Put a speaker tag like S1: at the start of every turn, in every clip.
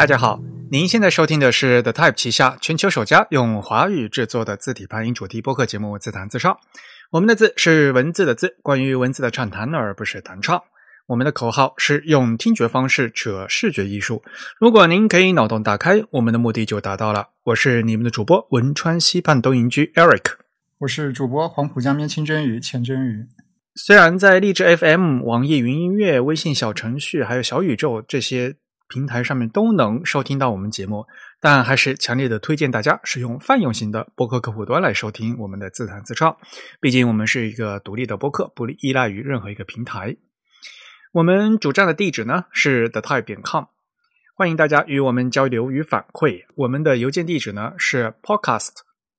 S1: 大家好，您现在收听的是 The Type 旗下全球首家用华语制作的字体发音主题播客节目《自弹自唱》。我们的字是文字的字，关于文字的畅谈，而不是弹唱。我们的口号是用听觉方式扯视觉艺术。如果您可以脑洞打开，我们的目的就达到了。我是你们的主播汶川西畔东营居 Eric，
S2: 我是主播黄浦江边清蒸鱼钱蒸鱼。
S1: 虽然在荔枝 FM、网易云音乐、微信小程序还有小宇宙这些平台上面都能收听到我们节目，但还是强烈的推荐大家使用泛用型的播客客户端来收听我们的自弹自唱。毕竟我们是一个独立的播客，不依赖于任何一个平台。我们主站的地址呢是 the type 点 com，欢迎大家与我们交流与反馈。我们的邮件地址呢是 podcast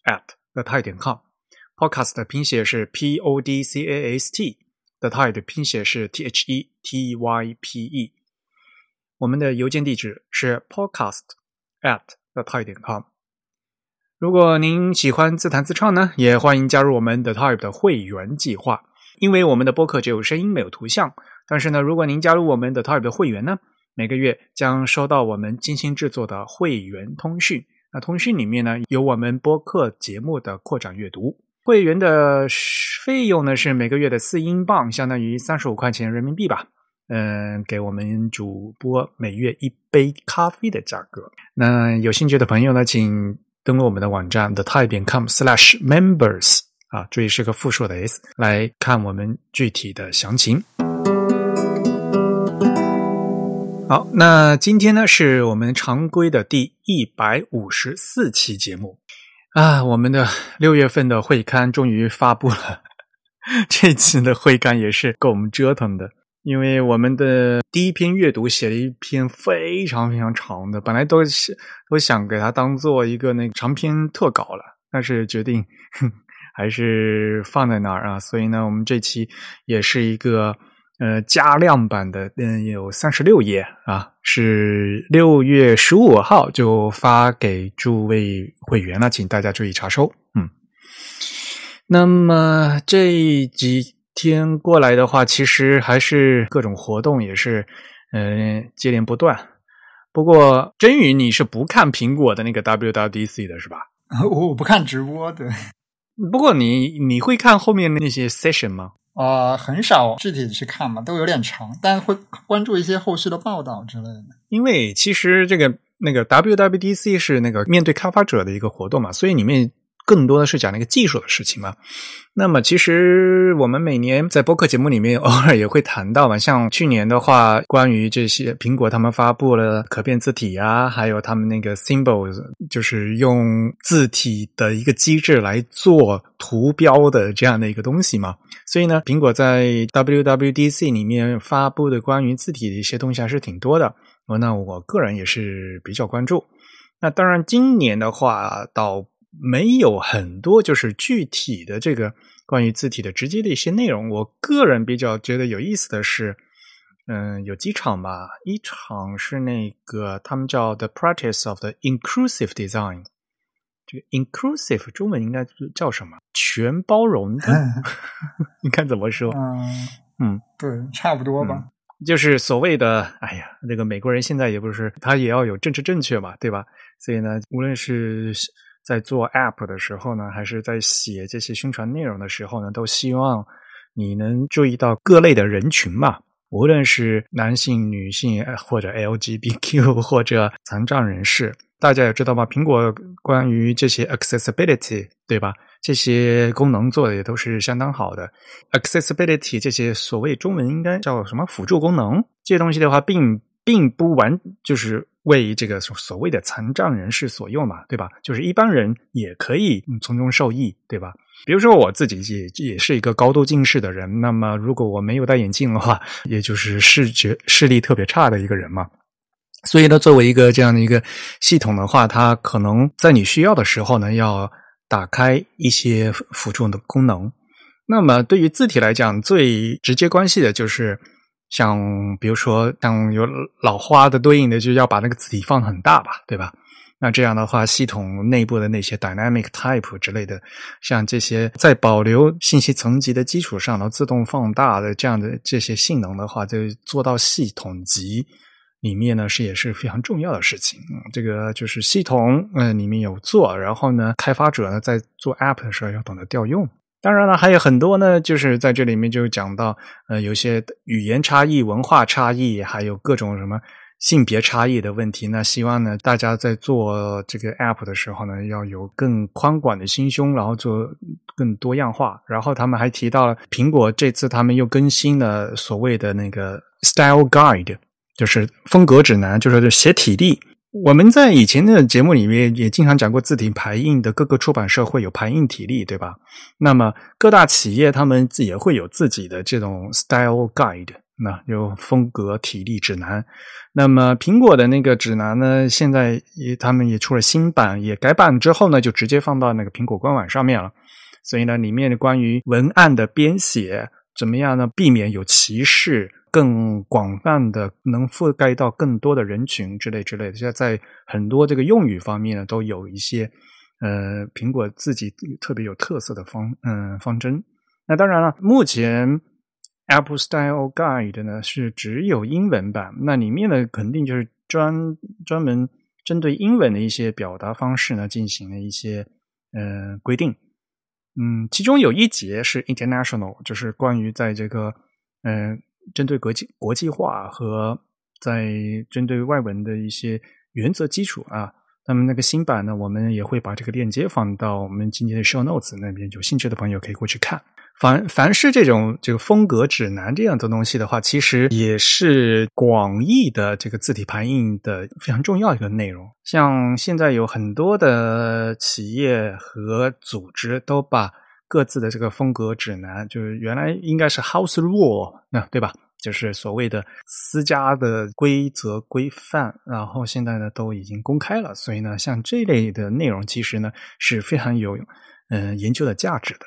S1: at the type 点 com，podcast 的拼写是 p o d c a s t，the type 的拼写是 t h e t y p e。我们的邮件地址是 podcast at the type 点 com。如果您喜欢自弹自唱呢，也欢迎加入我们 the type 的会员计划。因为我们的播客只有声音没有图像，但是呢，如果您加入我们的 Type 的会员呢，每个月将收到我们精心制作的会员通讯。那通讯里面呢，有我们播客节目的扩展阅读。会员的费用呢是每个月的四英镑，相当于三十五块钱人民币吧。嗯，给我们主播每月一杯咖啡的价格。那有兴趣的朋友呢，请登录我们的网站 the type 点 com/slash/members。啊，注意是个复数的 s，来看我们具体的详情。好，那今天呢是我们常规的第一百五十四期节目啊，我们的六月份的会刊终于发布了。这次的会刊也是够我们折腾的，因为我们的第一篇阅读写了一篇非常非常长的，本来都是都想给它当做一个那个长篇特稿了，但是决定。还是放在那儿啊，所以呢，我们这期也是一个呃加量版的，嗯，有三十六页啊，是六月十五号就发给诸位会员了，请大家注意查收。嗯，那么这一集天过来的话，其实还是各种活动也是嗯接连不断。不过真宇，你是不看苹果的那个 WWDC 的是吧？
S2: 我不看直播，对。
S1: 不过你你会看后面的那些 session 吗？
S2: 啊，很少具体去看嘛，都有点长，但会关注一些后续的报道之类的。
S1: 因为其实这个那个 WWDC 是那个面对开发者的一个活动嘛，所以里面。更多的是讲那个技术的事情嘛。那么，其实我们每年在播客节目里面偶尔也会谈到嘛。像去年的话，关于这些苹果他们发布了可变字体啊，还有他们那个 symbols，就是用字体的一个机制来做图标的这样的一个东西嘛。所以呢，苹果在 WWDC 里面发布的关于字体的一些东西还是挺多的。那我个人也是比较关注。那当然，今年的话到。没有很多就是具体的这个关于字体的直接的一些内容。我个人比较觉得有意思的是，嗯，有几场吧。一场是那个他们叫 The Practice of the Inclusive Design，这个 Inclusive 中文应该叫什么？全包容的？你看怎么说？
S2: 嗯嗯，对，差不多吧。
S1: 就是所谓的，哎呀，那个美国人现在也不是他也要有政治正确嘛，对吧？所以呢，无论是在做 App 的时候呢，还是在写这些宣传内容的时候呢，都希望你能注意到各类的人群嘛，无论是男性、女性，或者 LGBTQ 或者残障人士，大家也知道吧？苹果关于这些 accessibility，对吧？这些功能做的也都是相当好的。accessibility 这些所谓中文应该叫什么辅助功能？这些东西的话，并并不完就是。为这个所谓的残障人士所用嘛，对吧？就是一般人也可以从中受益，对吧？比如说我自己也也是一个高度近视的人，那么如果我没有戴眼镜的话，也就是视觉视力特别差的一个人嘛。所以呢，作为一个这样的一个系统的话，它可能在你需要的时候呢，要打开一些辅助的功能。那么对于字体来讲，最直接关系的就是。像比如说，像有老花的对应的，就要把那个字体放很大吧，对吧？那这样的话，系统内部的那些 dynamic type 之类的，像这些在保留信息层级的基础上，然后自动放大的这样的这些性能的话，就做到系统级里面呢是也是非常重要的事情。这个就是系统嗯里面有做，然后呢开发者呢在做 App 的时候要懂得调用。当然了，还有很多呢，就是在这里面就讲到呃有些语言差异、文化差异，还有各种什么。性别差异的问题，那希望呢，大家在做这个 app 的时候呢，要有更宽广的心胸，然后做更多样化。然后他们还提到了苹果这次他们又更新了所谓的那个 style guide，就是风格指南，就是写体力。我们在以前的节目里面也经常讲过字体排印的各个出版社会有排印体力，对吧？那么各大企业他们也会有自己的这种 style guide。那有风格体力指南，那么苹果的那个指南呢？现在也他们也出了新版，也改版之后呢，就直接放到那个苹果官网上面了。所以呢，里面的关于文案的编写怎么样呢？避免有歧视，更广泛的能覆盖到更多的人群之类之类的。现在在很多这个用语方面呢，都有一些呃苹果自己特别有特色的方嗯方针。那当然了，目前。Apple Style Guide 呢是只有英文版，那里面呢肯定就是专专门针对英文的一些表达方式呢进行了一些呃规定。嗯，其中有一节是 International，就是关于在这个嗯针对国际国际化和在针对外文的一些原则基础啊。那么那个新版呢，我们也会把这个链接放到我们今天的 Show Notes 那边，有兴趣的朋友可以过去看。凡凡是这种这个风格指南这样的东西的话，其实也是广义的这个字体排印的非常重要一个内容。像现在有很多的企业和组织都把各自的这个风格指南，就是原来应该是 House Rule，那对吧？就是所谓的私家的规则规范，然后现在呢都已经公开了。所以呢，像这类的内容，其实呢是非常有嗯研究的价值的。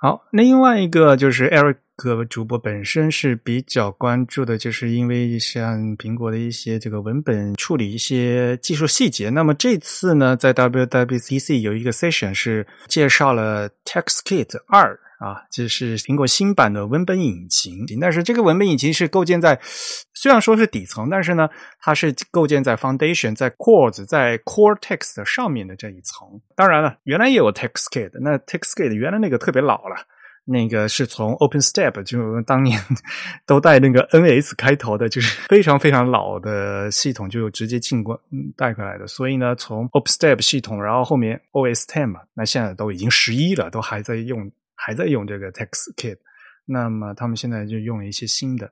S1: 好，另外一个就是 Eric 主播本身是比较关注的，就是因为像苹果的一些这个文本处理一些技术细节。那么这次呢，在 WWCC 有一个 session 是介绍了 TextKit 二。啊，这是苹果新版的文本引擎，但是这个文本引擎是构建在虽然说是底层，但是呢，它是构建在 Foundation、在 Core、在 Core Text 上面的这一层。当然了，原来也有 TextKit，那 TextKit 原来那个特别老了，那个是从 OpenStep 就当年 都带那个 NS 开头的，就是 非常非常老的系统，就直接进过带过来的。所以呢，从 OpenStep 系统，然后后面 OS Ten 嘛，那现在都已经十一了，都还在用。还在用这个 TextKit，那么他们现在就用了一些新的，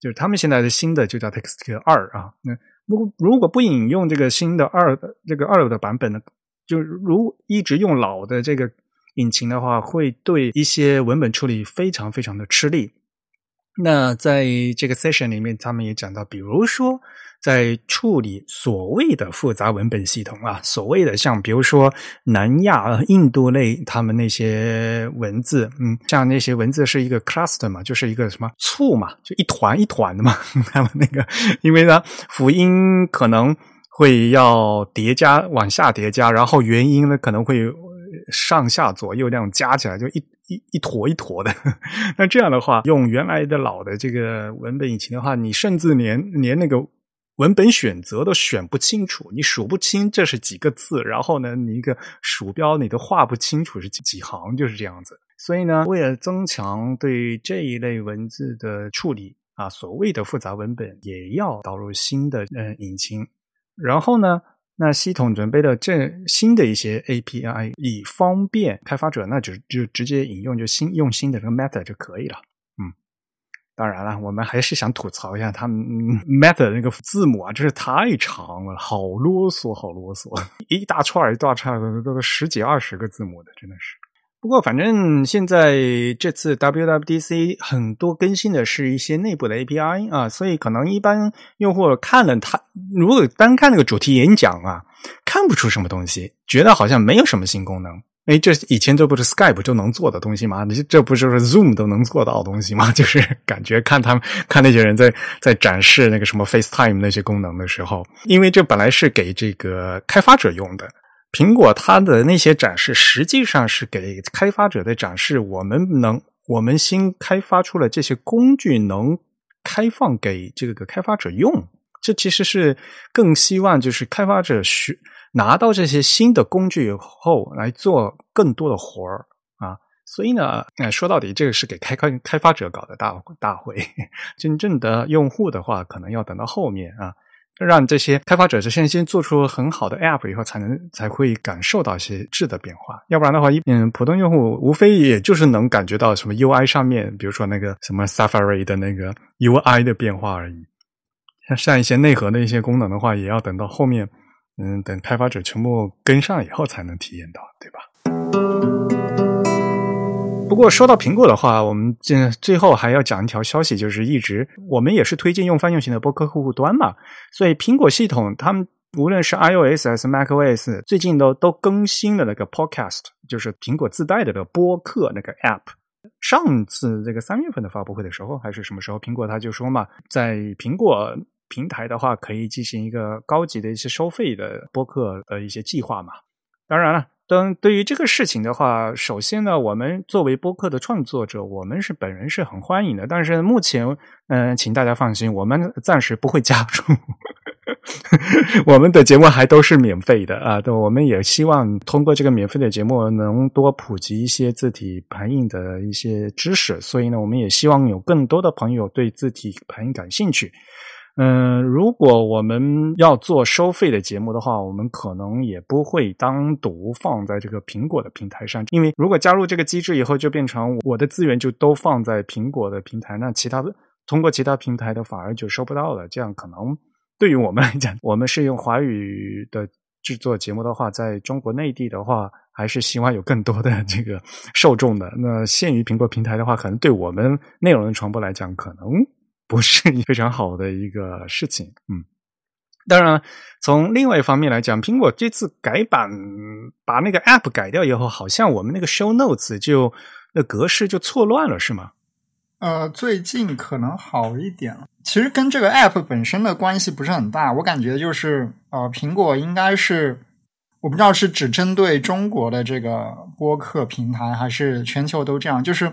S1: 就是他们现在的新的就叫 TextKit 二啊。那如果如果不引用这个新的二这个二的版本呢，就如一直用老的这个引擎的话，会对一些文本处理非常非常的吃力。那在这个 session 里面，他们也讲到，比如说。在处理所谓的复杂文本系统啊，所谓的像比如说南亚、印度类他们那些文字，嗯，像那些文字是一个 cluster 嘛，就是一个什么簇嘛，就一团一团的嘛。他们那个，因为呢，辅音可能会要叠加往下叠加，然后元音呢可能会上下左右那样加起来，就一一一坨一坨的。那这样的话，用原来的老的这个文本引擎的话，你甚至连连那个。文本选择都选不清楚，你数不清这是几个字，然后呢，你一个鼠标你都画不清楚是几几行，就是这样子。所以呢，为了增强对这一类文字的处理啊，所谓的复杂文本也要导入新的呃引擎。然后呢，那系统准备了这新的一些 API，以方便开发者，那就就直接引用就新用新的这个 method 就可以了。当然了，我们还是想吐槽一下他们 method 那个字母啊，真是太长了，好啰嗦，好啰嗦，一大串一大串的，都十几二十个字母的，真的是。不过，反正现在这次 WWDC 很多更新的是一些内部的 API 啊，所以可能一般用户看了它，如果单看那个主题演讲啊，看不出什么东西，觉得好像没有什么新功能。哎，这以前这不是 Skype 就能做的东西吗？你这不就是 Zoom 都能做到的东西吗？就是感觉看他们看那些人在在展示那个什么 FaceTime 那些功能的时候，因为这本来是给这个开发者用的，苹果它的那些展示实际上是给开发者的展示。我们能，我们新开发出了这些工具，能开放给这个开发者用。这其实是更希望就是开发者学拿到这些新的工具以后来做更多的活儿啊。所以呢，呃，说到底，这个是给开开开发者搞的大大会，真正的用户的话，可能要等到后面啊。让这些开发者是先先做出很好的 App 以后，才能才会感受到一些质的变化。要不然的话，一嗯，普通用户无非也就是能感觉到什么 UI 上面，比如说那个什么 Safari 的那个 UI 的变化而已。像像一些内核的一些功能的话，也要等到后面，嗯，等开发者全部跟上以后才能体验到，对吧？不过说到苹果的话，我们这最后还要讲一条消息，就是一直我们也是推荐用泛用型的播客客户端嘛，所以苹果系统他们无论是 iOS 还是 macOS，最近都都更新了那个 Podcast，就是苹果自带的个播客那个 App。上次这个三月份的发布会的时候，还是什么时候，苹果他就说嘛，在苹果平台的话，可以进行一个高级的一些收费的播客的一些计划嘛。当然了。对于这个事情的话，首先呢，我们作为播客的创作者，我们是本人是很欢迎的。但是目前，嗯，请大家放心，我们暂时不会加入。我们的节目还都是免费的啊！对我们也希望通过这个免费的节目，能多普及一些字体排印的一些知识。所以呢，我们也希望有更多的朋友对字体排印感兴趣。嗯，如果我们要做收费的节目的话，我们可能也不会单独放在这个苹果的平台上，因为如果加入这个机制以后，就变成我的资源就都放在苹果的平台，那其他的通过其他平台的反而就收不到了。这样可能对于我们来讲，我们是用华语的制作节目的话，在中国内地的话，还是希望有更多的这个受众的。那限于苹果平台的话，可能对我们内容的传播来讲，可能。不是非常好的一个事情，嗯，当然，从另外一方面来讲，苹果这次改版把那个 App 改掉以后，好像我们那个 Show Notes 就那格式就错乱了，是吗？
S2: 呃，最近可能好一点了。其实跟这个 App 本身的关系不是很大，我感觉就是呃，苹果应该是我不知道是只针对中国的这个播客平台，还是全球都这样，就是。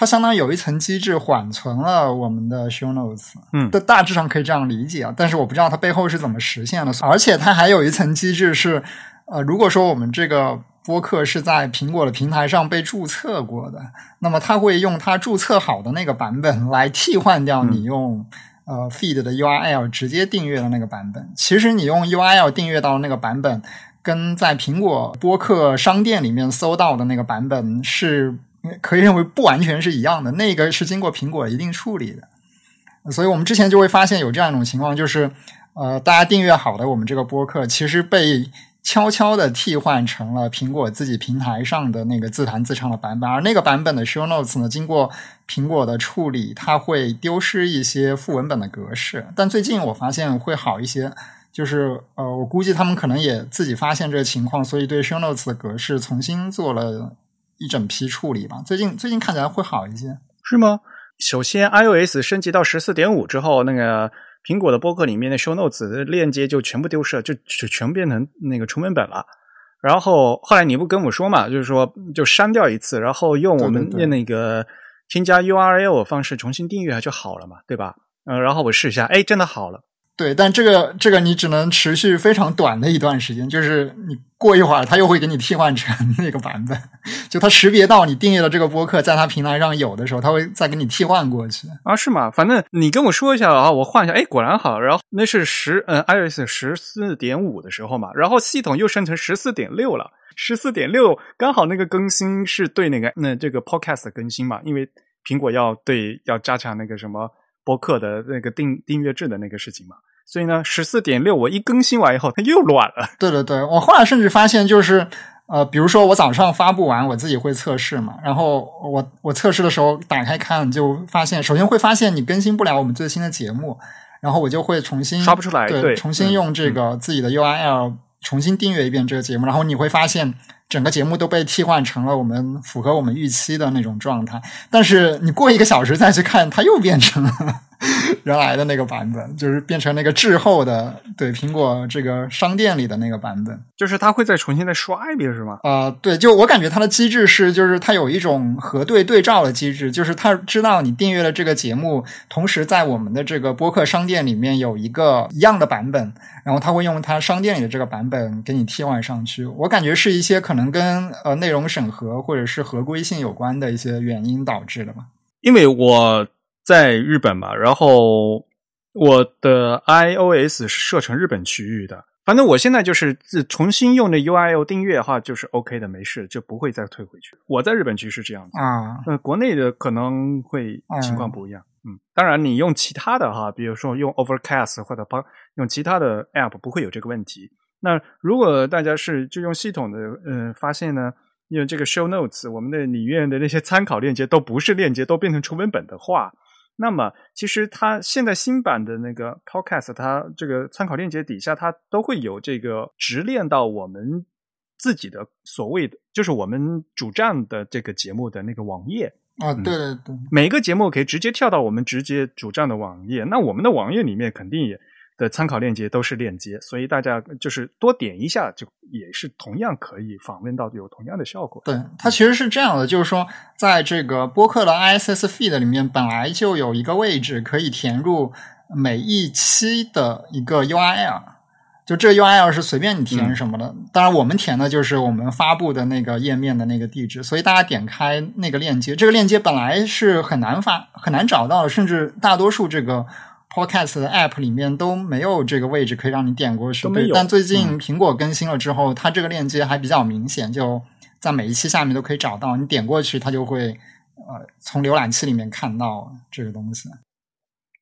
S2: 它相当于有一层机制缓存了我们的 show notes，
S1: 嗯，
S2: 的大致上可以这样理解啊。但是我不知道它背后是怎么实现的。而且它还有一层机制是，呃，如果说我们这个播客是在苹果的平台上被注册过的，那么它会用它注册好的那个版本来替换掉你用呃 feed 的 URL 直接订阅的那个版本。其实你用 URL 订阅到的那个版本，跟在苹果播客商店里面搜到的那个版本是。可以认为不完全是一样的，那个是经过苹果一定处理的，所以我们之前就会发现有这样一种情况，就是呃，大家订阅好的我们这个播客，其实被悄悄的替换成了苹果自己平台上的那个自弹自唱的版本，而那个版本的 show notes 呢，经过苹果的处理，它会丢失一些副文本的格式，但最近我发现会好一些，就是呃，我估计他们可能也自己发现这个情况，所以对 show notes 的格式重新做了。一整批处理吧，最近最近看起来会好一些，
S1: 是吗？首先，iOS 升级到十四点五之后，那个苹果的播客里面的 Show Notes 的链接就全部丢失了，就就全变成那个纯文本了。然后后来你不跟我说嘛，就是说就删掉一次，然后用我们的那个添加 URL 方式重新订阅就好了嘛，对吧？嗯，然后我试一下，哎，真的好了。
S2: 对，但这个这个你只能持续非常短的一段时间，就是你过一会儿，它又会给你替换成那个版本。就它识别到你订阅的这个播客在它平台上有的时候，它会再给你替换过去
S1: 啊？是吗？反正你跟我说一下啊，我换一下，哎，果然好。然后那是十嗯，iOS 十四点五的时候嘛，然后系统又生成十四点六了，十四点六刚好那个更新是对那个那这个 Podcast 更新嘛，因为苹果要对要加强那个什么播客的那个订订阅制的那个事情嘛。所以呢，十四点六我一更新完以后，它又乱了。
S2: 对对对，我后来甚至发现，就是呃，比如说我早上发布完，我自己会测试嘛，然后我我测试的时候打开看，就发现首先会发现你更新不了我们最新的节目，然后我就会重新
S1: 刷不出来，对，
S2: 重新用这个自己的 URL 重新订阅一遍这个节目，然后你会发现整个节目都被替换成了我们符合我们预期的那种状态，但是你过一个小时再去看，它又变成了。原来的那个版本，就是变成那个滞后的，对苹果这个商店里的那个版本。
S1: 就是它会再重新再刷一遍，是吗？
S2: 啊、对，就我感觉它的机制是，就是它有一种核对对照的机制，就是它知道你订阅了这个节目，同时在我们的这个播客商店里面有一个一样的版本，然后它会用它商店里的这个版本给你替换上去。我感觉是一些可能跟呃内容审核或者是合规性有关的一些原因导致的吧。
S1: 因为我在日本嘛，然后我的 iOS 是设成日本区域的。反正我现在就是自重新用的 UIO 订阅的话，就是 OK 的，没事，就不会再退回去。我在日本区是这样子，
S2: 啊，
S1: 呃，国内的可能会情况不一样。嗯，当然你用其他的哈，比如说用 Overcast 或者帮用其他的 App 不会有这个问题。那如果大家是就用系统的，呃，发现呢，因为这个 Show Notes 我们的里面的那些参考链接都不是链接，都变成纯文本的话，那么其实它现在新版的那个 Podcast，它这个参考链接底下它都会有这个直链到我们自己的所谓的，就是我们主站的这个节目的那个网页。
S2: 啊，对对对，
S1: 每一个节目可以直接跳到我们直接主站的网页，那我们的网页里面肯定也的参考链接都是链接，所以大家就是多点一下，就也是同样可以访问到有同样的效果。
S2: 对，它其实是这样的，就是说，在这个播客的 ISS feed 里面，本来就有一个位置可以填入每一期的一个 URL，就这个 URL 是随便你填什么的。当然，我们填的就是我们发布的那个页面的那个地址，所以大家点开那个链接，这个链接本来是很难发、很难找到的，甚至大多数这个 Podcast 的 App 里面都没有这个位置可以让你点过去。但最近苹果更新了之后，它这个链接还比较明显，就在每一期下面都可以找到。你点过去，它就会呃从浏览器里面看到这个东西。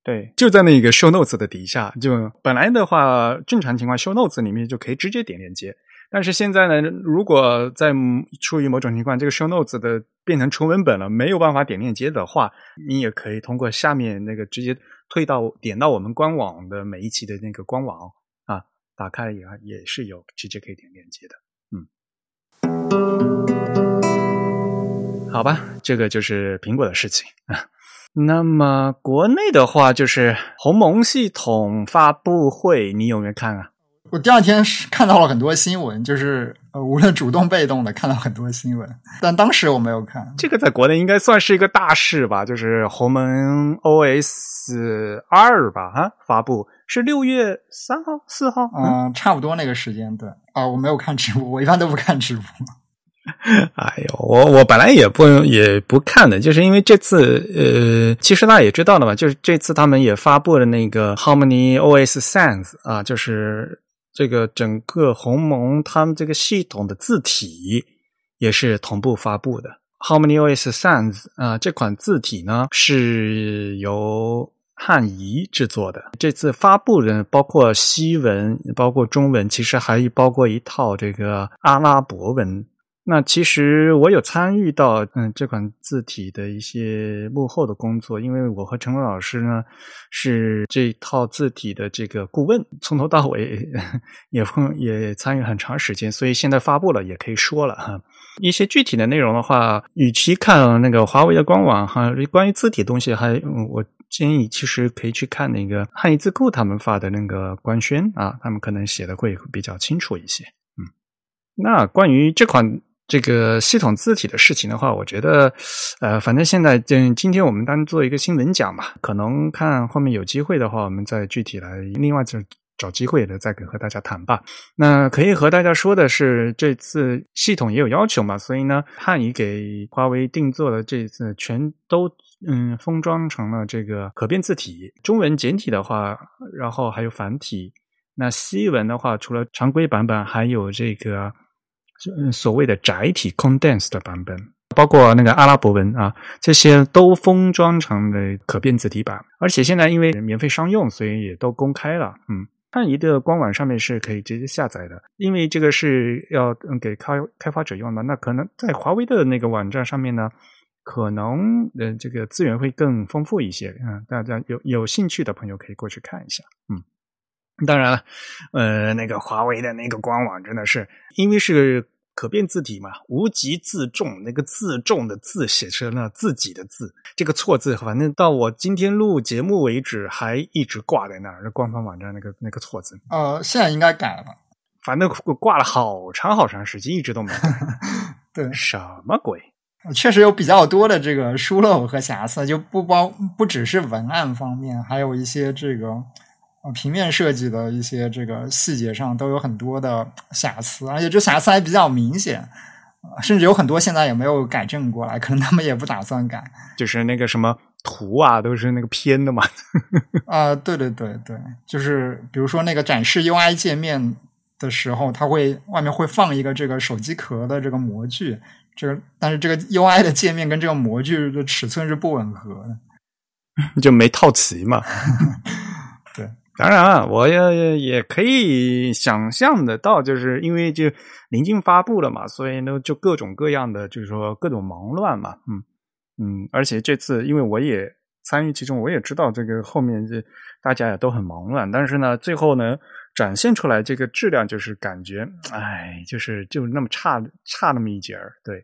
S1: 对，就在那个 Show Notes 的底下，就本来的话，正常情况 Show Notes 里面就可以直接点链接。但是现在呢，如果在出于某种情况，这个 Show Notes 的变成纯文本了，没有办法点链接的话，你也可以通过下面那个直接退到点到我们官网的每一期的那个官网啊，打开也也是有直接可以点链接的。嗯，好吧，这个就是苹果的事情啊。那么国内的话，就是鸿蒙系统发布会，你有没有看啊？
S2: 我第二天是看到了很多新闻，就是呃，无论主动被动的看到很多新闻，但当时我没有看。
S1: 这个在国内应该算是一个大事吧，就是鸿蒙 OS 二吧，哈，发布是六月三号、四号，
S2: 嗯、差不多那个时间，对啊，我没有看直播，我一般都不看直播。
S1: 哎呦，我我本来也不也不看的，就是因为这次呃，其实大家也知道了嘛，就是这次他们也发布了那个 Harmony OS Sans 啊，就是这个整个鸿蒙他们这个系统的字体也是同步发布的。Harmony OS Sans 啊，这款字体呢是由汉仪制作的。这次发布的包括西文，包括中文，其实还包括一套这个阿拉伯文。那其实我有参与到嗯这款字体的一些幕后的工作，因为我和陈龙老师呢是这套字体的这个顾问，从头到尾也也参与很长时间，所以现在发布了也可以说了哈。一些具体的内容的话，与其看那个华为的官网哈，关于字体东西还，我建议其实可以去看那个汉语字库他们发的那个官宣啊，他们可能写的会比较清楚一些。嗯，那关于这款。这个系统字体的事情的话，我觉得，呃，反正现在今今天我们当做一个新闻讲吧，可能看后面有机会的话，我们再具体来另外再找机会的再跟和大家谈吧。那可以和大家说的是，这次系统也有要求嘛，所以呢，汉语给华为定做的这次全都嗯封装成了这个可变字体，中文简体的话，然后还有繁体，那西文的话，除了常规版本，还有这个。所谓的窄体 condensed 的版本，包括那个阿拉伯文啊，这些都封装成了可变字体版，而且现在因为免费商用，所以也都公开了。嗯，汉仪的官网上面是可以直接下载的，因为这个是要给开开发者用的。那可能在华为的那个网站上面呢，可能呃这个资源会更丰富一些。嗯，大家有有兴趣的朋友可以过去看一下。嗯。当然了，呃，那个华为的那个官网真的是，因为是可变字体嘛，无极自重，那个自重的字写成了自己的字，这个错字，反正到我今天录节目为止，还一直挂在那儿，官方网站那个那个错字。
S2: 呃，现在应该改了吧？
S1: 反正挂了好长好长时间，一直都没。
S2: 对，
S1: 什么鬼？
S2: 确实有比较多的这个疏漏和瑕疵，就不包不只是文案方面，还有一些这个呃平面设计的一些这个细节上都有很多的瑕疵，而且这瑕疵还比较明显，甚至有很多现在也没有改正过来，可能他们也不打算改。
S1: 就是那个什么图啊，都是那个偏的嘛。
S2: 啊，对对对对，就是比如说那个展示 UI 界面。的时候，它会外面会放一个这个手机壳的这个模具，这个但是这个 UI 的界面跟这个模具的尺寸是不吻合的，
S1: 就没套齐嘛。
S2: 对，
S1: 当然了，我也也可以想象得到，就是因为就临近发布了嘛，所以呢就各种各样的，就是说各种忙乱嘛。嗯嗯，而且这次因为我也参与其中，我也知道这个后面这大家也都很忙乱，但是呢，最后呢。展现出来这个质量，就是感觉，哎，就是就那么差差那么一截儿。对，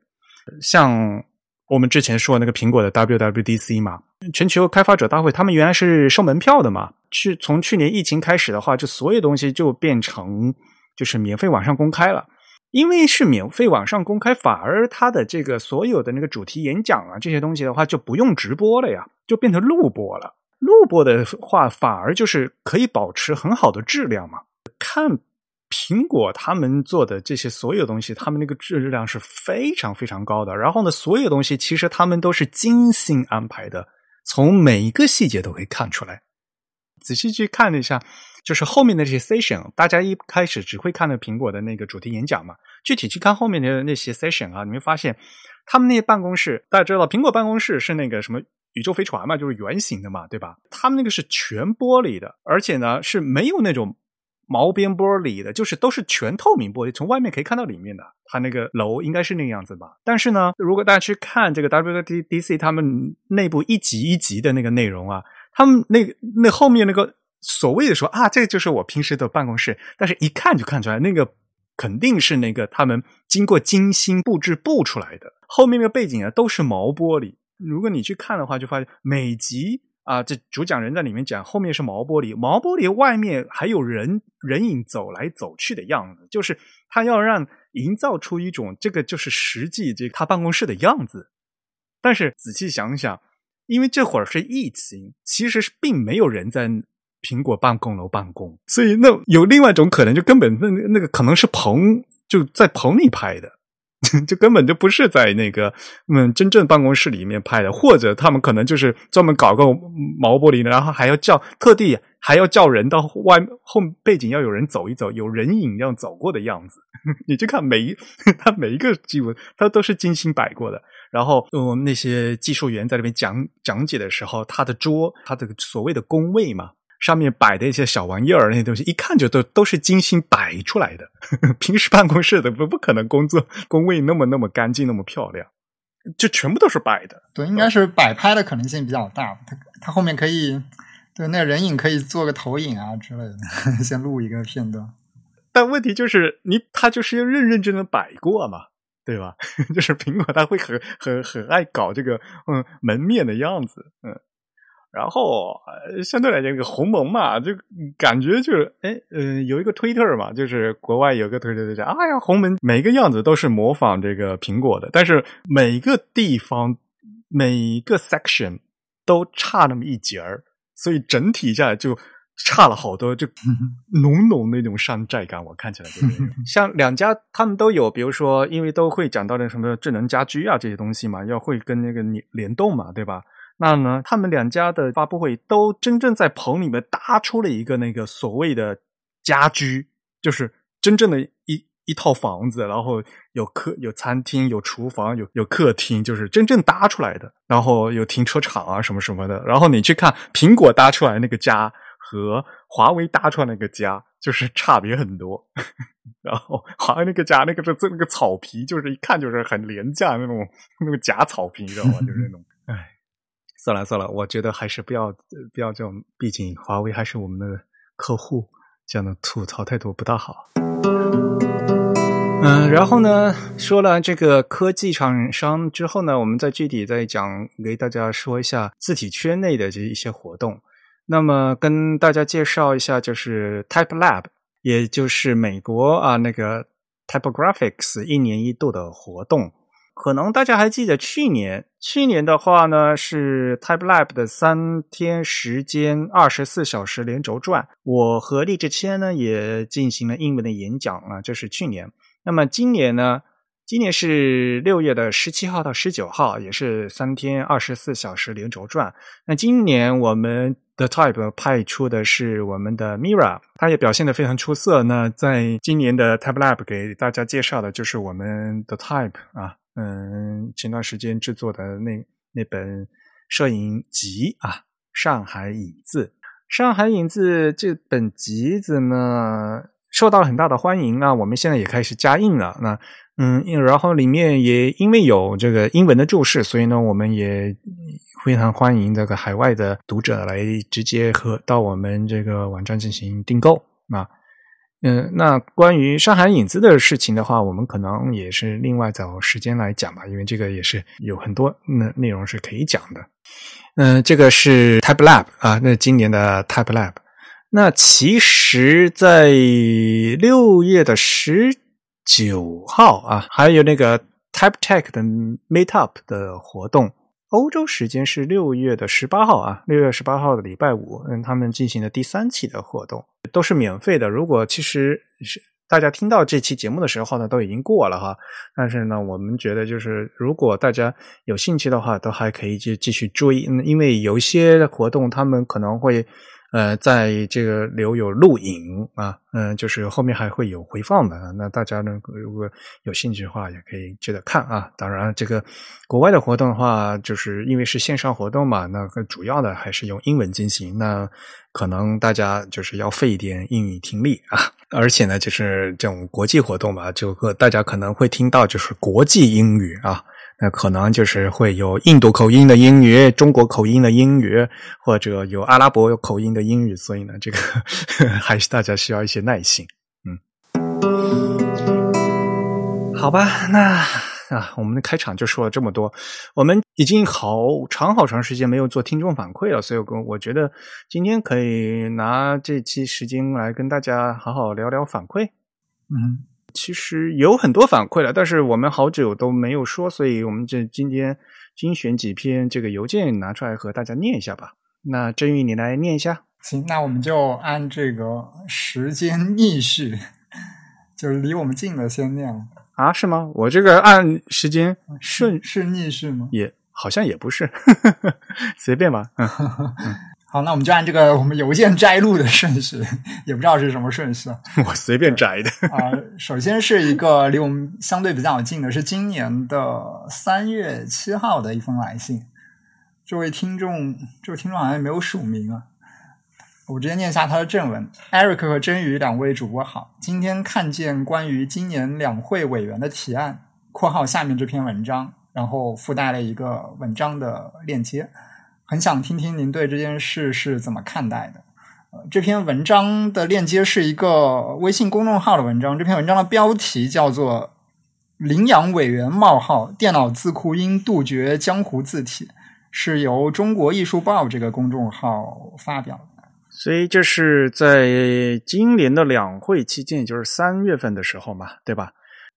S1: 像我们之前说那个苹果的 WWDC 嘛，全球开发者大会，他们原来是收门票的嘛。去从去年疫情开始的话，就所有东西就变成就是免费网上公开了。因为是免费网上公开，反而它的这个所有的那个主题演讲啊这些东西的话，就不用直播了呀，就变成录播了。录播的话，反而就是可以保持很好的质量嘛。看苹果他们做的这些所有东西，他们那个质量是非常非常高的。然后呢，所有东西其实他们都是精心安排的，从每一个细节都可以看出来。仔细去看了一下，就是后面的这些 session，大家一开始只会看到苹果的那个主题演讲嘛。具体去看后面的那些 session 啊，你会发现他们那些办公室，大家知道苹果办公室是那个什么？宇宙飞船嘛，就是圆形的嘛，对吧？他们那个是全玻璃的，而且呢是没有那种毛边玻璃的，就是都是全透明玻璃，从外面可以看到里面的。它那个楼应该是那个样子吧？但是呢，如果大家去看这个 WDDC 他们内部一集一集的那个内容啊，他们那那后面那个所谓的说啊，这个就是我平时的办公室，但是一看就看出来，那个肯定是那个他们经过精心布置布出来的。后面那个背景啊都是毛玻璃。如果你去看的话，就发现每集啊，这主讲人在里面讲，后面是毛玻璃，毛玻璃外面还有人人影走来走去的样子，就是他要让营造出一种这个就是实际这他办公室的样子。但是仔细想想，因为这会儿是疫情，其实是并没有人在苹果办公楼办公，所以那有另外一种可能，就根本那那个可能是棚就在棚里拍的。就根本就不是在那个嗯真正办公室里面拍的，或者他们可能就是专门搞个毛玻璃的，然后还要叫特地还要叫人到外后背景要有人走一走，有人影这样走过的样子。你就看每一 他每一个机位他都是精心摆过的。然后嗯那些技术员在那边讲讲解的时候，他的桌他的所谓的工位嘛。上面摆的一些小玩意儿，那些东西一看就都都是精心摆出来的。平时办公室的不不可能工作 工位那么那么干净那么漂亮，就全部都是摆的。
S2: 对，应该是摆拍的可能性比较大。他他后面可以对那人影可以做个投影啊之类的，先录一个片段。
S1: 但问题就是你他就是要认认真真摆过嘛，对吧？就是苹果他会很很很爱搞这个嗯门面的样子，嗯。然后，相对来讲，这个鸿蒙嘛，就感觉就是，哎，嗯，有一个推特嘛，就是国外有个推特就讲，哎呀，鸿蒙每个样子都是模仿这个苹果的，但是每个地方每个 section 都差那么一截儿，所以整体下来就差了好多，就 浓浓那种山寨感，我看起来就是。像两家他们都有，比如说，因为都会讲到那什么智能家居啊这些东西嘛，要会跟那个联联动嘛，对吧？那呢？他们两家的发布会都真正在棚里面搭出了一个那个所谓的家居，就是真正的一一套房子，然后有客、有餐厅、有厨房、有有客厅，就是真正搭出来的。然后有停车场啊什么什么的。然后你去看苹果搭出来那个家和华为搭出来那个家，就是差别很多。然后华为那个家那个这那个草皮，就是一看就是很廉价那种那个假草皮，你知道吗？就是那种，算了算了，我觉得还是不要不要这种，毕竟华为还是我们的客户，这样的吐槽态度不大好。嗯，然后呢，说了这个科技厂商之后呢，我们再具体再讲，给大家说一下字体圈内的这一些活动。那么跟大家介绍一下，就是 Type Lab，也就是美国啊那个 Typographics 一年一度的活动。可能大家还记得去年，去年的话呢是 Type Lab 的三天时间二十四小时连轴转，我和李志谦呢也进行了英文的演讲啊，这是去年。那么今年呢？今年是六月的十七号到十九号，也是三天二十四小时连轴转。那今年我们的 Type 派出的是我们的 Mira，他也表现的非常出色。那在今年的 Type Lab 给大家介绍的就是我们的 Type 啊，嗯，前段时间制作的那那本摄影集啊，《上海影子》。《上海影子》这本集子呢？受到了很大的欢迎啊！我们现在也开始加印了。那嗯，然后里面也因为有这个英文的注释，所以呢，我们也非常欢迎这个海外的读者来直接和到我们这个网站进行订购啊。嗯，那关于上海影子的事情的话，我们可能也是另外找时间来讲吧，因为这个也是有很多内内容是可以讲的。嗯，这个是 Type Lab 啊，那今年的 Type Lab。那其实，在六月的十九号啊，还有那个 Type Tech 的 Meetup 的活动，欧洲时间是六月的十八号啊，六月十八号的礼拜五，嗯，他们进行的第三期的活动都是免费的。如果其实是大家听到这期节目的时候呢，都已经过了哈，但是呢，我们觉得就是如果大家有兴趣的话，都还可以继继续追，嗯因为有一些活动他们可能会。呃，在这个留有录影啊，嗯，就是后面还会有回放的。那大家呢，如果有兴趣的话，也可以接着看啊。当然，这个国外的活动的话，就是因为是线上活动嘛，那主要的还是用英文进行。那可能大家就是要费一点英语听力啊，而且呢，就是这种国际活动吧，就大家可能会听到就是国际英语啊。那可能就是会有印度口音的英语、中国口音的英语，或者有阿拉伯口音的英语，所以呢，这个 还是大家需要一些耐心。嗯，好吧，那啊，我们的开场就说了这么多，我们已经好长好长时间没有做听众反馈了，所以我我觉得今天可以拿这期时间来跟大家好好聊聊反馈。
S2: 嗯。
S1: 其实有很多反馈了，但是我们好久都没有说，所以我们这今天精选几篇这个邮件拿出来和大家念一下吧。那振宇，你来念一下。
S2: 行，那我们就按这个时间逆序，就是离我们近的先念
S1: 啊？是吗？我这个按时间顺
S2: 是逆序吗？
S1: 也好像也不是，随便吧。
S2: 好，那我们就按这个我们邮件摘录的顺序，也不知道是什么顺序。
S1: 我随便摘的
S2: 啊。首先是一个离我们相对比较近的，是今年的三月七号的一封来信。这位听众，这位听众好像没有署名啊。我直接念一下他的正文：Eric 和真宇两位主播好，今天看见关于今年两会委员的提案（括号下面这篇文章），然后附带了一个文章的链接。很想听听您对这件事是怎么看待的。呃，这篇文章的链接是一个微信公众号的文章。这篇文章的标题叫做“领养委员冒号电脑字库应杜绝江湖字体”，是由中国艺术报这个公众号发表的。
S1: 所以这是在今年的两会期间，也就是三月份的时候嘛，对吧？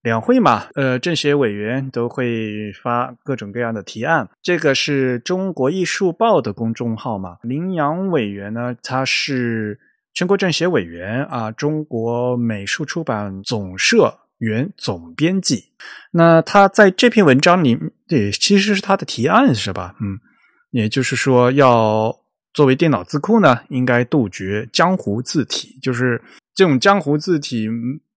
S1: 两会嘛，呃，政协委员都会发各种各样的提案。这个是中国艺术报的公众号嘛？林阳委员呢，他是全国政协委员啊，中国美术出版总社原总编辑。那他在这篇文章里，对，其实是他的提案是吧？嗯，也就是说，要作为电脑字库呢，应该杜绝江湖字体，就是这种江湖字体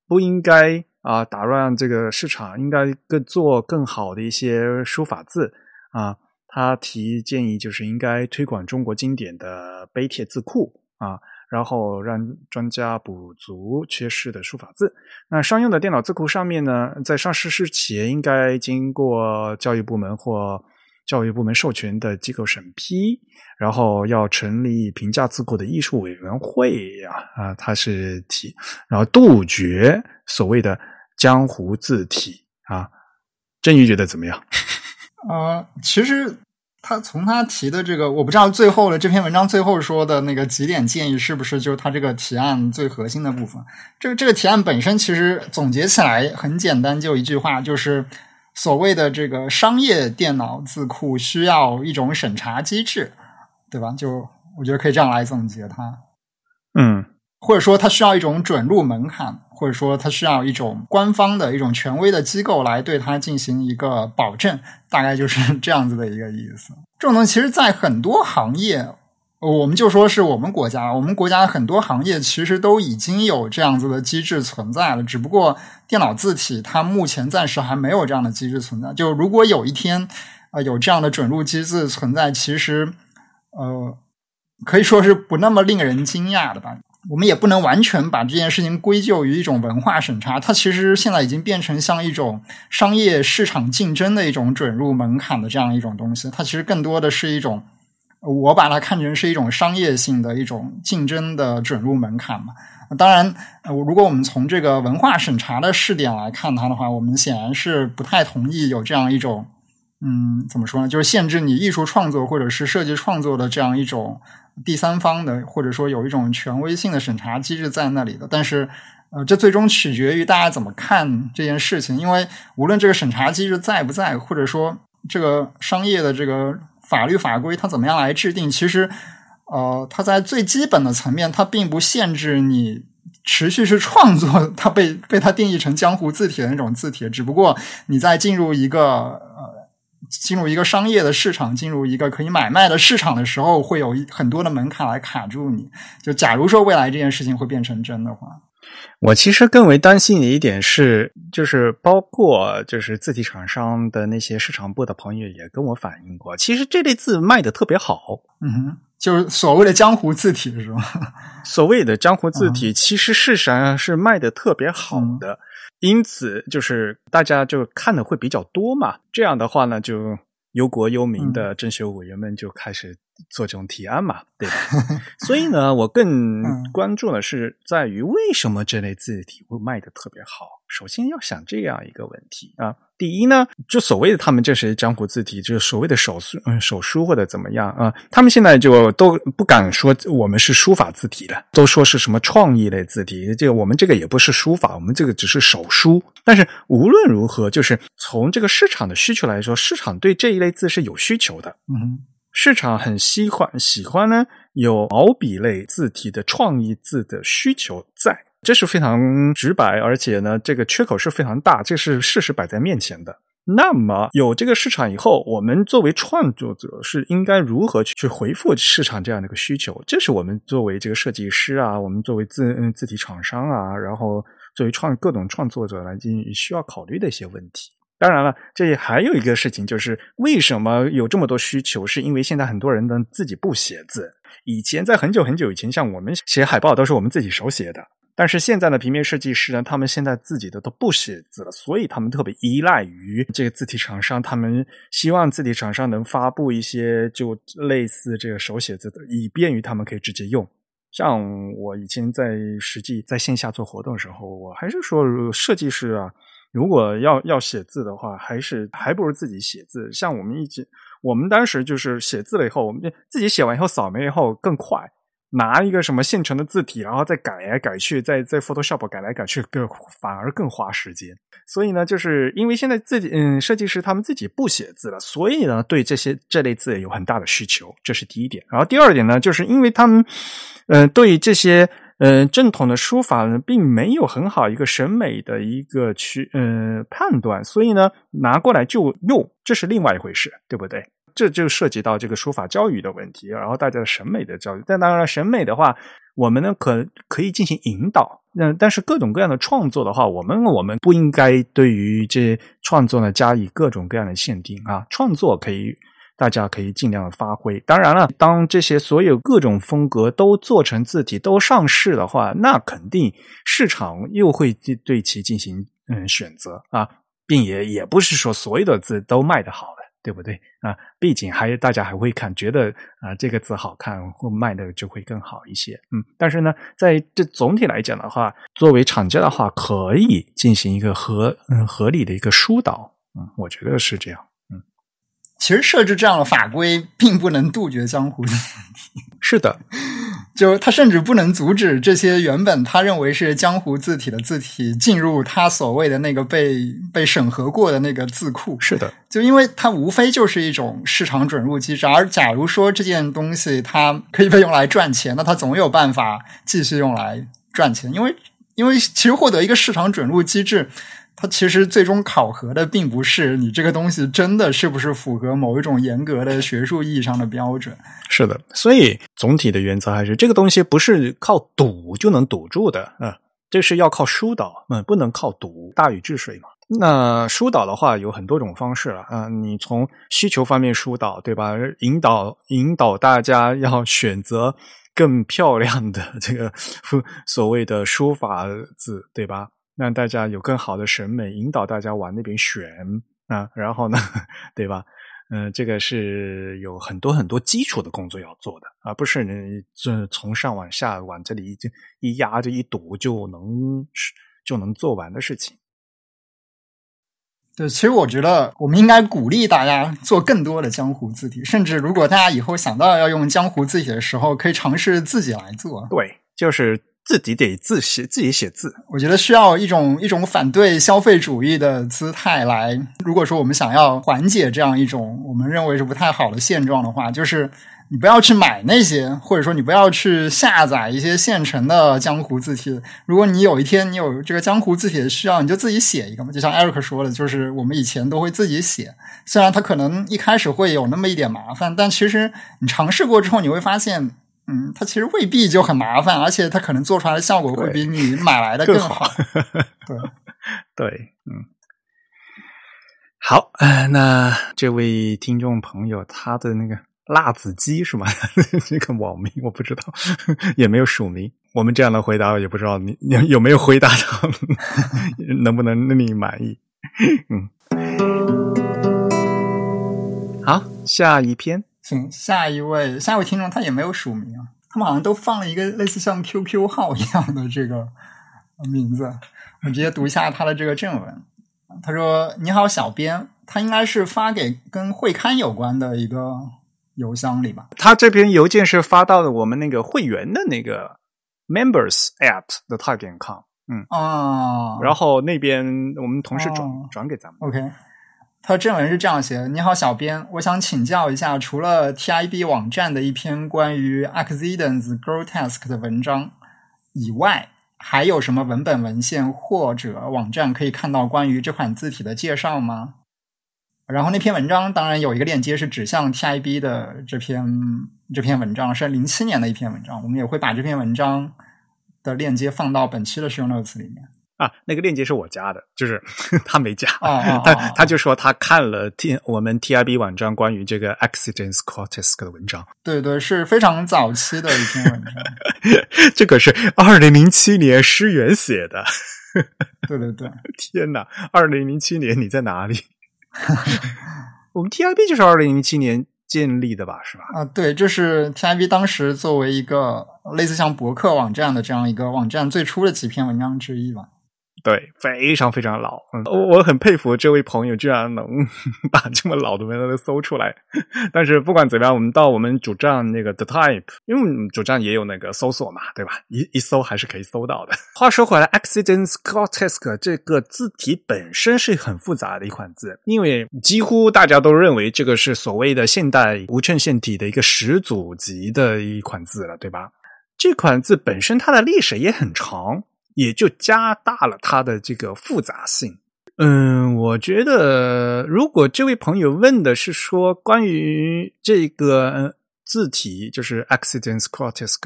S1: 不应该。啊，打乱这个市场，应该更做更好的一些书法字啊。他提建议就是应该推广中国经典的碑帖字库啊，然后让专家补足缺失的书法字。那商用的电脑字库上面呢，在上市之前应该经过教育部门或教育部门授权的机构审批，然后要成立评价字库的艺术委员会呀啊，他是提，然后杜绝所谓的。江湖字体啊。郑宇觉得怎么样？
S2: 呃，其实他从他提的这个，我不知道最后的这篇文章最后说的那个几点建议是不是就是他这个提案最核心的部分。这个这个提案本身其实总结起来很简单，就一句话，就是所谓的这个商业电脑字库需要一种审查机制，对吧？就我觉得可以这样来总结它。
S1: 嗯。
S2: 或者说，它需要一种准入门槛，或者说，它需要一种官方的一种权威的机构来对它进行一个保证，大概就是这样子的一个意思。这种东西，其实，在很多行业，我们就说是我们国家，我们国家很多行业其实都已经有这样子的机制存在了。只不过，电脑字体它目前暂时还没有这样的机制存在。就如果有一天，呃，有这样的准入机制存在，其实，呃，可以说是不那么令人惊讶的吧。我们也不能完全把这件事情归咎于一种文化审查，它其实现在已经变成像一种商业市场竞争的一种准入门槛的这样一种东西。它其实更多的是一种，我把它看成是一种商业性的一种竞争的准入门槛嘛。当然，如果我们从这个文化审查的视点来看它的话，我们显然是不太同意有这样一种，嗯，怎么说呢？就是限制你艺术创作或者是设计创作的这样一种。第三方的，或者说有一种权威性的审查机制在那里的，但是，呃，这最终取决于大家怎么看这件事情。因为无论这个审查机制在不在，或者说这个商业的这个法律法规它怎么样来制定，其实，呃，它在最基本的层面，它并不限制你持续去创作，它被被它定义成江湖字体的那种字体，只不过你在进入一个。进入一个商业的市场，进入一个可以买卖的市场的时候，会有很多的门槛来卡住你。就假如说未来这件事情会变成真的话，
S1: 我其实更为担心的一点是，就是包括就是字体厂商的那些市场部的朋友也跟我反映过，其实这类字卖的特别好。
S2: 嗯哼，就是所谓的江湖字体是吗？
S1: 所谓的江湖字体，其实事实上是卖的特别好的。因此，就是大家就看的会比较多嘛。这样的话呢，就忧国忧民的政协委员们就开始做这种提案嘛，对吧？所以呢，我更关注的是在于为什么这类字体会卖的特别好。首先要想这样一个问题啊。第一呢，就所谓的他们这些江湖字体，就是所谓的手书，嗯，手书或者怎么样啊？他们现在就都不敢说我们是书法字体的，都说是什么创意类字体。这个我们这个也不是书法，我们这个只是手书。但是无论如何，就是从这个市场的需求来说，市场对这一类字是有需求的。
S2: 嗯，
S1: 市场很喜欢喜欢呢有毛笔类字体的创意字的需求在。这是非常直白，而且呢，这个缺口是非常大，这是事实摆在面前的。那么有这个市场以后，我们作为创作者是应该如何去去回复市场这样的一个需求？这是我们作为这个设计师啊，我们作为字嗯字体厂商啊，然后作为创各种创作者来进行需要考虑的一些问题。当然了，这里还有一个事情就是，为什么有这么多需求？是因为现在很多人呢自己不写字。以前在很久很久以前，像我们写海报都是我们自己手写的。但是现在的平面设计师呢，他们现在自己的都不写字了，所以他们特别依赖于这个字体厂商。他们希望字体厂商能发布一些就类似这个手写字的，以便于他们可以直接用。像我以前在实际在线下做活动的时候，我还是说设计师啊，如果要要写字的话，还是还不如自己写字。像我们一直，我们当时就是写字了以后，我们自己写完以后扫描以后更快。拿一个什么现成的字体，然后再改来改去，在在 Photoshop 改来改去，更反而更花时间。所以呢，就是因为现在自己嗯，设计师他们自己不写字了，所以呢，对这些这类字有很大的需求，这是第一点。然后第二点呢，就是因为他们嗯，对这些嗯正统的书法呢，并没有很好一个审美的一个去嗯判断，所以呢，拿过来就用，这是另外一回事，对不对？这就涉及到这个书法教育的问题，然后大家的审美的教育。但当然，审美的话，我们呢可可以进行引导。那但是各种各样的创作的话，我们我们不应该对于这创作呢加以各种各样的限定啊。创作可以，大家可以尽量发挥。当然了，当这些所有各种风格都做成字体都上市的话，那肯定市场又会对其进行嗯选择啊，并也也不是说所有的字都卖得好的。对不对啊？毕竟还大家还会看，觉得啊这个字好看，或卖的就会更好一些。嗯，但是呢，在这总体来讲的话，作为厂家的话，可以进行一个合嗯合理的一个疏导。嗯，我觉得是这样。嗯，
S2: 其实设置这样的法规，并不能杜绝江湖字体。
S1: 是的。
S2: 就他甚至不能阻止这些原本他认为是江湖字体的字体进入他所谓的那个被被审核过的那个字库。
S1: 是的，
S2: 就因为它无非就是一种市场准入机制，而假如说这件东西它可以被用来赚钱，那它总有办法继续用来赚钱。因为因为其实获得一个市场准入机制。它其实最终考核的并不是你这个东西真的是不是符合某一种严格的学术意义上的标准。
S1: 是的，所以总体的原则还是这个东西不是靠堵就能堵住的啊，这是要靠疏导，嗯，不能靠堵。大禹治水嘛，那疏导的话有很多种方式了啊，你从需求方面疏导，对吧？引导引导大家要选择更漂亮的这个 所谓的书法字，对吧？让大家有更好的审美，引导大家往那边选啊，然后呢，对吧？嗯，这个是有很多很多基础的工作要做的，而不是你这从上往下往这里一压着一堵就能就能做完的事情。
S2: 对，其实我觉得我们应该鼓励大家做更多的江湖字体，甚至如果大家以后想到要用江湖字体的时候，可以尝试自己来做。
S1: 对，就是。自己得自写，自己写字。
S2: 我觉得需要一种一种反对消费主义的姿态来。如果说我们想要缓解这样一种我们认为是不太好的现状的话，就是你不要去买那些，或者说你不要去下载一些现成的江湖字体。如果你有一天你有这个江湖字体的需要，你就自己写一个嘛。就像 Eric 说的，就是我们以前都会自己写，虽然它可能一开始会有那么一点麻烦，但其实你尝试过之后，你会发现。嗯，它其实未必就很麻烦，而且它可能做出来的效果会比你买来的更
S1: 好。
S2: 对
S1: 对，嗯，好，那这位听众朋友，他的那个辣子鸡是吗？这个网名我不知道，也没有署名。我们这样的回答，也不知道你你有没有回答到，能不能令你满意？嗯，好，下一篇。
S2: 行，下一位，下一位听众他也没有署名啊，他们好像都放了一个类似像 QQ 号一样的这个名字。我直接读一下他的这个正文。他说：“你好，小编，他应该是发给跟会刊有关的一个邮箱里吧？
S1: 他这篇邮件是发到了我们那个会员的那个 members at the t a g e com。嗯
S2: 啊，
S1: 然后那边我们同事转转给咱们。
S2: OK。”他正文是这样写的：“你好，小编，我想请教一下，除了 TIB 网站的一篇关于 Accidents Grotesque 的文章以外，还有什么文本文献或者网站可以看到关于这款字体的介绍吗？”然后那篇文章当然有一个链接是指向 TIB 的这篇这篇文章，是零七年的一篇文章。我们也会把这篇文章的链接放到本期的 Show Notes 里面。
S1: 啊，那个链接是我加的，就是 他没加，他他就说他看了 T 我们 TIB 网站关于这个 accidents cortex 的文章，
S2: 对对，是非常早期的一篇文章，
S1: 这可是二零零七年诗源写的，
S2: 对对对，
S1: 天哪，二零零七年你在哪里？我们 TIB 就是二零零七年建立的吧，是吧？
S2: 啊，对，这是 TIB 当时作为一个类似像博客网站的这样一个网站最初的几篇文章之一吧。
S1: 对，非常非常老。嗯，我我很佩服这位朋友，居然能 把这么老的文章都搜出来。但是不管怎么样，我们到我们主站那个 The Type，因为主站也有那个搜索嘛，对吧？一一搜还是可以搜到的。话说回来，Accidents Grotesque 这个字体本身是很复杂的一款字，因为几乎大家都认为这个是所谓的现代无衬线体的一个始祖级的一款字了，对吧？这款字本身它的历史也很长。也就加大了它的这个复杂性。嗯，我觉得如果这位朋友问的是说关于这个字体，就是 Accidents Cortes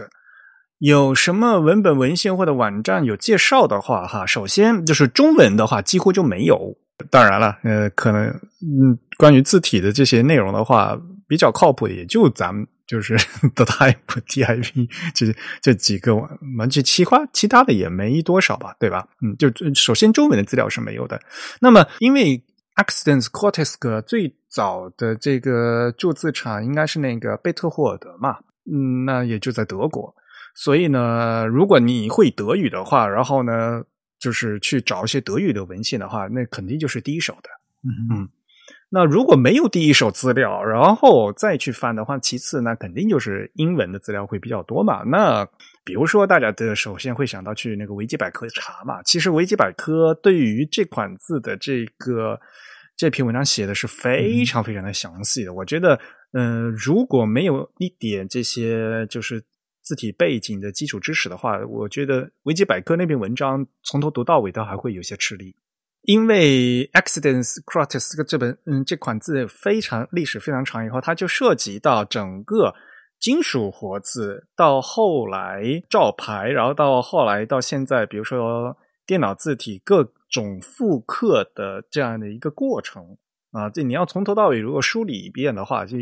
S1: 有什么文本文献或者网站有介绍的话，哈，首先就是中文的话几乎就没有。当然了，呃，可能嗯，关于字体的这些内容的话，比较靠谱也就咱们。就是 The Type TIP 这这几个，完这其他其他的也没多少吧，对吧？嗯，就首先中文的资料是没有的。那么，因为 Accidents Cortex 最早的这个铸字厂应该是那个贝特霍尔德嘛，嗯，那也就在德国。所以呢，如果你会德语的话，然后呢，就是去找一些德语的文献的话，那肯定就是第一手的。嗯嗯，那如果没有第一手资料，然后再去翻的话，其次那肯定就是英文的资料会比较多嘛。那比如说，大家的首先会想到去那个维基百科查嘛。其实维基百科对于这款字的这个这篇文章写的是非常非常的详细的。我觉得，嗯，如果没有一点这些就是字体背景的基础知识的话，我觉得维基百科那篇文章从头读到尾都还会有些吃力。因为 accidents crotus 这本嗯这款字非常历史非常长，以后它就涉及到整个金属活字，到后来照牌，然后到后来到现在，比如说电脑字体各种复刻的这样的一个过程啊，这你要从头到尾如果梳理一遍的话，就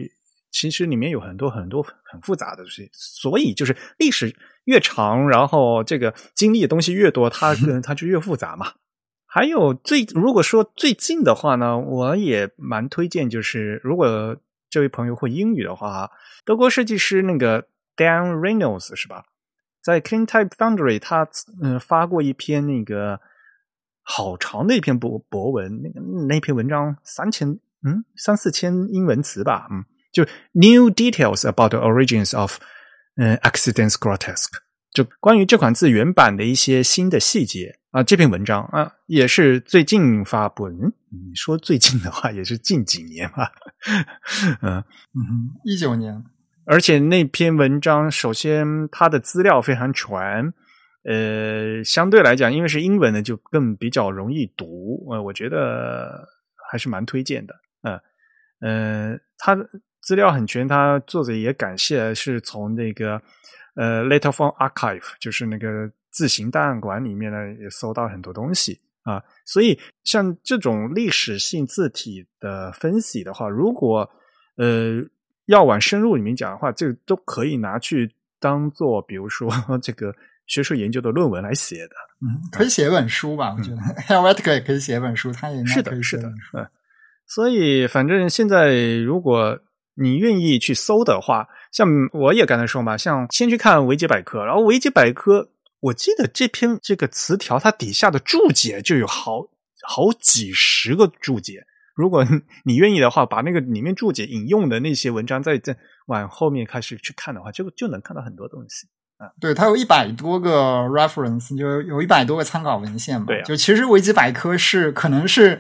S1: 其实里面有很多很多很复杂的东西，所以就是历史越长，然后这个经历的东西越多，它它就越复杂嘛。还有最如果说最近的话呢，我也蛮推荐，就是如果这位朋友会英语的话，德国设计师那个 Dan Reynolds 是吧？在 Clean Type Foundry 他嗯发过一篇那个好长的一篇博博文，那个那篇文章三千嗯三四千英文词吧，嗯，就 New Details about the Origins of 嗯 Accidents Grotesque，就关于这款字原版的一些新的细节。啊，这篇文章啊，也是最近发布。嗯，你说最近的话，也是近几年吧。
S2: 嗯 嗯，一九年。
S1: 而且那篇文章，首先它的资料非常全，呃，相对来讲，因为是英文的，就更比较容易读。呃，我觉得还是蛮推荐的。嗯嗯，它资料很全，它作者也感谢是从那个呃 Letter from Archive，就是那个。自行档案馆里面呢，也搜到很多东西啊，所以像这种历史性字体的分析的话，如果呃要往深入里面讲的话，这个都可以拿去当做，比如说 这个学术研究的论文来写的。
S2: 嗯，可以写一本书吧？我觉得 Helvetica 也可以写一本书，他也
S1: 是的，是的，嗯。所以反正现在，如果你愿意去搜的话，像我也刚才说嘛，像先去看维基百科，然后维基百科。我记得这篇这个词条，它底下的注解就有好好几十个注解。如果你愿意的话，把那个里面注解引用的那些文章再再往后面开始去看的话，就就能看到很多东西啊。
S2: 对，它有一百多个 reference，就有一百多个参考文献嘛。对，就其实维基百科是可能是。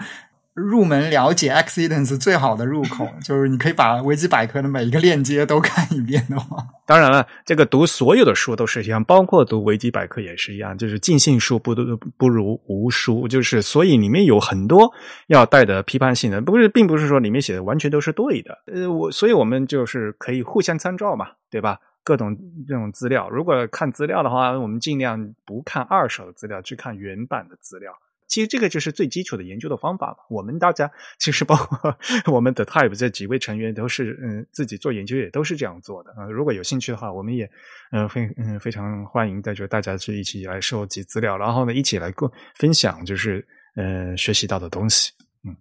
S2: 入门了解 accidents 最好的入口，就是你可以把维基百科的每一个链接都看一遍的话。
S1: 当然了，这个读所有的书都是一样，包括读维基百科也是一样，就是尽信书不不不如无书，就是所以里面有很多要带的批判性的，不是，并不是说里面写的完全都是对的。呃，我所以我们就是可以互相参照嘛，对吧？各种这种资料，如果看资料的话，我们尽量不看二手的资料，去看原版的资料。其实这个就是最基础的研究的方法嘛。我们大家其实包括我们的 Type 这几位成员都是嗯自己做研究也都是这样做的啊。如果有兴趣的话，我们也嗯非嗯非常欢迎带着大家是一起来收集资料，然后呢一起来共分享就是嗯学习到的东西。嗯，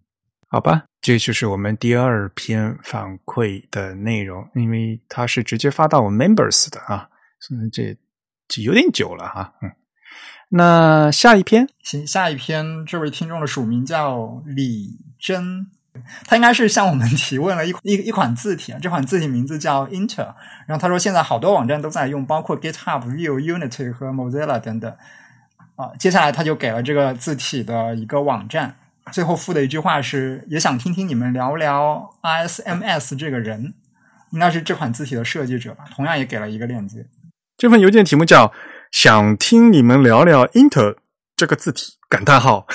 S1: 好吧，这就是我们第二篇反馈的内容，因为它是直接发到我们 Members 的啊，所以这这有点久了哈，嗯。那下一篇，
S2: 行，下一篇，这位听众的署名叫李真，他应该是向我们提问了一一一款字体，这款字体名字叫 Inter，然后他说现在好多网站都在用，包括 GitHub、Vue、Unity 和 Mozilla 等等。啊，接下来他就给了这个字体的一个网站，最后附的一句话是，也想听听你们聊聊 ISMS 这个人，应该是这款字体的设计者吧，同样也给了一个链接。
S1: 这份邮件题目叫。想听你们聊聊 “inter” 这个字体？感叹号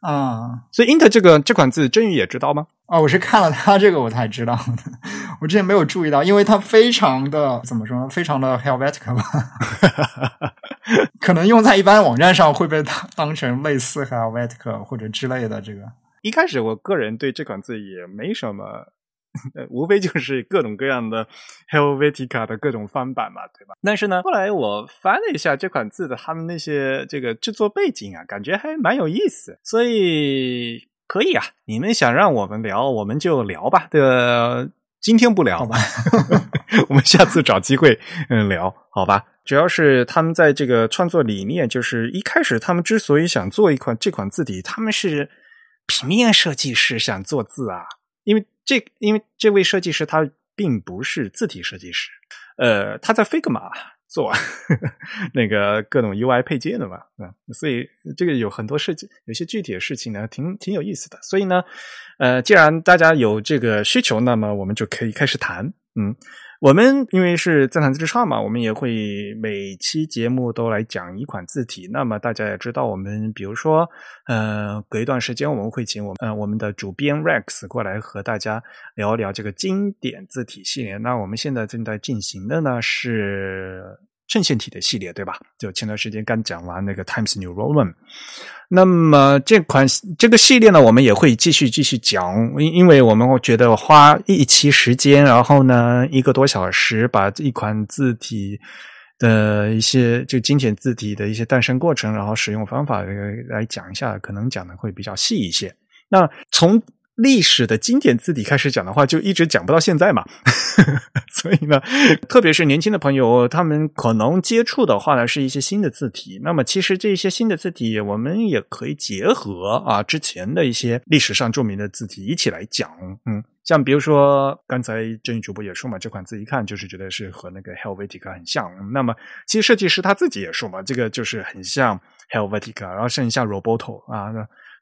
S2: 啊！
S1: 所以 “inter” 这个这款字，真宇也知道吗？
S2: 哦，我是看了他这个我才知道的。我之前没有注意到，因为它非常的怎么说呢？非常的 Helvetica 吧？可能用在一般网站上会被当当成类似 Helvetica 或者之类的这个。
S1: 一开始我个人对这款字也没什么。无非就是各种各样的 Helvetica 的各种翻版嘛，对吧？但是呢，后来我翻了一下这款字的他们那些这个制作背景啊，感觉还蛮有意思，所以可以啊，你们想让我们聊，我们就聊吧。的，今天不聊，
S2: 好吧？
S1: 我们下次找机会嗯聊，好吧？主要是他们在这个创作理念，就是一开始他们之所以想做一款这款字体，他们是平面设计师想做字啊，因为这因为这位设计师他并不是字体设计师，呃，他在 Figma。做 那个各种 UI 配件的嘛，嗯，所以这个有很多事情，有些具体的事情呢，挺挺有意思的。所以呢，呃，既然大家有这个需求，那么我们就可以开始谈，嗯。我们因为是在弹自唱嘛，我们也会每期节目都来讲一款字体。那么大家也知道，我们比如说，呃，隔一段时间我们会请我们呃我们的主编 Rex 过来和大家聊一聊这个经典字体系列。那我们现在正在进行的呢是。衬线体的系列对吧？就前段时间刚讲完那个 Times New Roman，那么这款这个系列呢，我们也会继续继续讲，因因为我们会觉得花一期时间，然后呢一个多小时，把一款字体的一些就经典字体的一些诞生过程，然后使用方法来讲一下，可能讲的会比较细一些。那从历史的经典字体开始讲的话，就一直讲不到现在嘛。所以呢，特别是年轻的朋友，他们可能接触的话呢，是一些新的字体。那么，其实这些新的字体，我们也可以结合啊之前的一些历史上著名的字体一起来讲。嗯，像比如说刚才正义主播也说嘛，这款字一看就是觉得是和那个 Helvetica 很像。那么，其实设计师他自己也说嘛，这个就是很像 Helvetica，然后甚至像 Roboto 啊。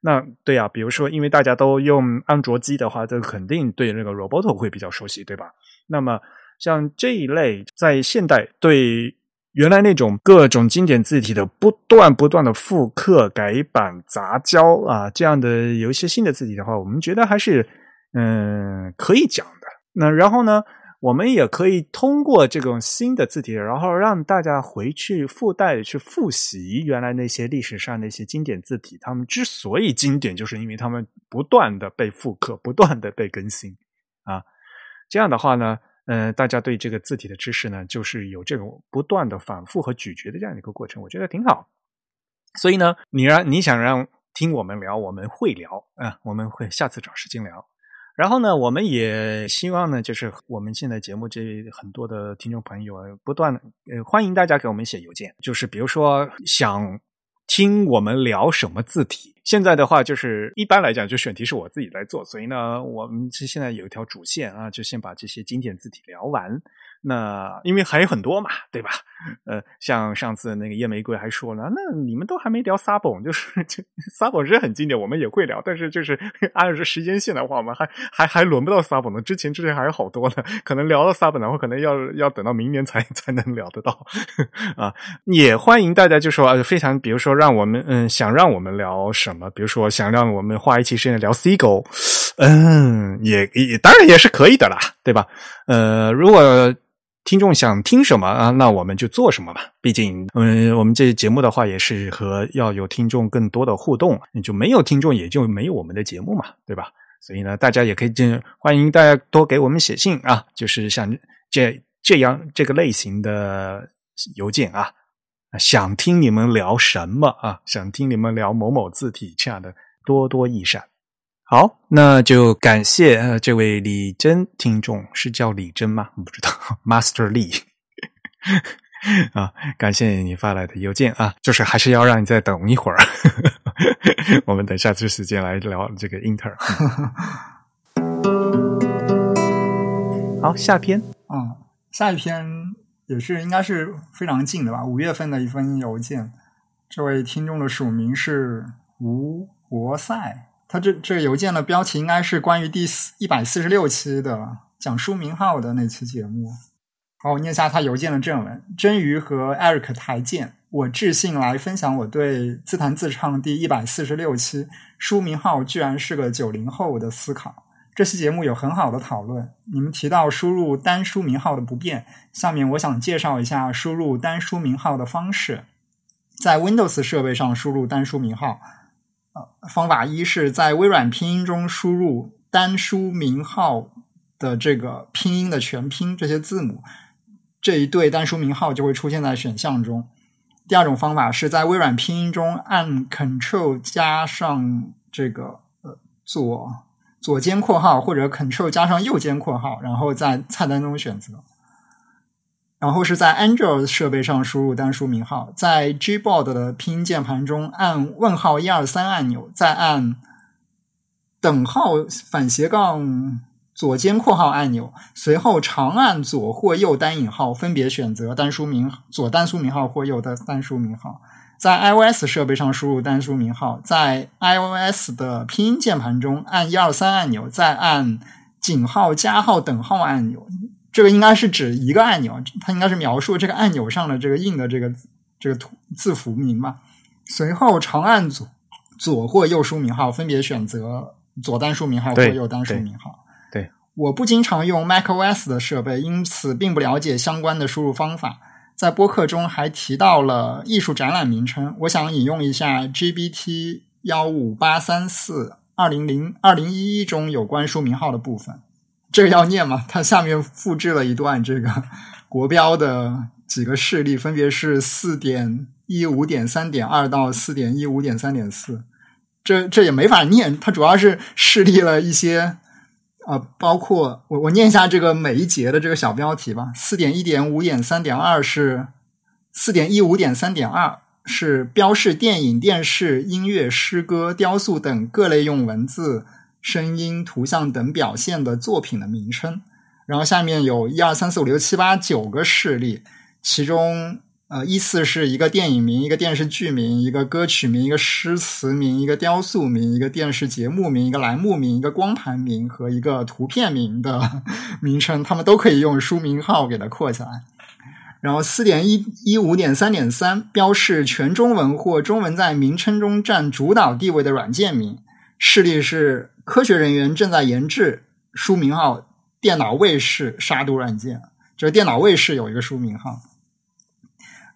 S1: 那对呀，比如说，因为大家都用安卓机的话，这肯定对那个 Roboto 会比较熟悉，对吧？那么像这一类在现代对原来那种各种经典字体的不断不断的复刻、改版、杂交啊，这样的有一些新的字体的话，我们觉得还是嗯可以讲的。那然后呢？我们也可以通过这种新的字体，然后让大家回去附带去复习原来那些历史上那些经典字体。他们之所以经典，就是因为他们不断的被复刻，不断的被更新啊。这样的话呢，嗯，大家对这个字体的知识呢，就是有这种不断的反复和咀嚼的这样一个过程，我觉得挺好。所以呢，你让你想让听我们聊，我们会聊啊，我们会下次找时间聊。然后呢，我们也希望呢，就是我们现在节目这很多的听众朋友啊，不断呃欢迎大家给我们写邮件，就是比如说想听我们聊什么字体。现在的话，就是一般来讲，就选题是我自己来做，所以呢，我们现在有一条主线啊，就先把这些经典字体聊完。那因为还有很多嘛，对吧？呃，像上次那个夜玫瑰还说了，那你们都还没聊撒本，就是撒本是很经典，我们也会聊，但是就是 按照时间线的话，我们还还还轮不到撒本呢。之前之前还有好多呢，可能聊到撒本的话，可能要要等到明年才才能聊得到 啊。也欢迎大家就说非常，比如说让我们嗯想让我们聊什什么，比如说想让我们花一期时间聊 C 狗，嗯，也也当然也是可以的啦，对吧？呃，如果听众想听什么啊？那我们就做什么吧。毕竟，嗯，我们这节目的话也是和要有听众更多的互动，你就没有听众也就没有我们的节目嘛，对吧？所以呢，大家也可以进，欢迎大家多给我们写信啊，就是像这这样这个类型的邮件啊，想听你们聊什么啊？想听你们聊某某字体这样的，多多益善。好，那就感谢呃这位李真听众，是叫李真吗？我不知道，Master Lee 啊，感谢你发来的邮件啊，就是还是要让你再等一会儿，我们等下次时间来聊这个英特尔。好，下篇
S2: 啊，下一篇也是应该是非常近的吧？五月份的一封邮件，这位听众的署名是吴国赛。他这这个邮件的标题应该是关于第四一百四十六期的讲书名号的那期节目。好，我念一下他邮件的正文：真鱼和 Eric 台见，我致信来分享我对自弹自唱第一百四十六期书名号居然是个九零后的思考。这期节目有很好的讨论，你们提到输入单书名号的不便，下面我想介绍一下输入单书名号的方式。在 Windows 设备上输入单书名号。呃，方法一是在微软拼音中输入单书名号的这个拼音的全拼这些字母，这一对单书名号就会出现在选项中。第二种方法是在微软拼音中按 Ctrl 加上这个呃左左肩括号或者 Ctrl 加上右肩括号，然后在菜单中选择。然后是在 Android 设备上输入单书名号，在 Gboard 的拼音键盘中按问号一二三按钮，再按等号反斜杠左肩括号按钮，随后长按左或右单引号，分别选择单书名左单书名号或右的单书名号。在 iOS 设备上输入单书名号，在 iOS 的拼音键盘中按一二三按钮，再按井号加号等号按钮。这个应该是指一个按钮，它应该是描述这个按钮上的这个印的这个这个图字符名吧。随后长按左左或右输名号，分别选择左单书名号或右单书名号。
S1: 对，
S2: 我不经常用 macOS 的设备，因此并不了解相关的输入方法。在播客中还提到了艺术展览名称，我想引用一下 GBT 幺五八三四二零零二零一一中有关书名号的部分。这个要念吗？它下面复制了一段这个国标的几个示例，分别是四点一五点三点二到四点一五点三点四。这这也没法念，它主要是示例了一些啊，包括我我念一下这个每一节的这个小标题吧。四点一点五点三点二是四点一五点三点二是标示电影、电视、音乐、诗歌、雕塑等各类用文字。声音、图像等表现的作品的名称，然后下面有一二三四五六七八九个示例，其中呃依次是一个电影名、一个电视剧名、一个歌曲名、一个诗词名、一个雕塑名、一个电视节目名、一个栏目名、一个光盘名和一个图片名的 名称，他们都可以用书名号给它括起来。然后四点一一五点三点三标示全中文或中文在名称中占主导地位的软件名，示例是。科学人员正在研制书名号“电脑卫士”杀毒软件。就是“电脑卫士”有一个书名号。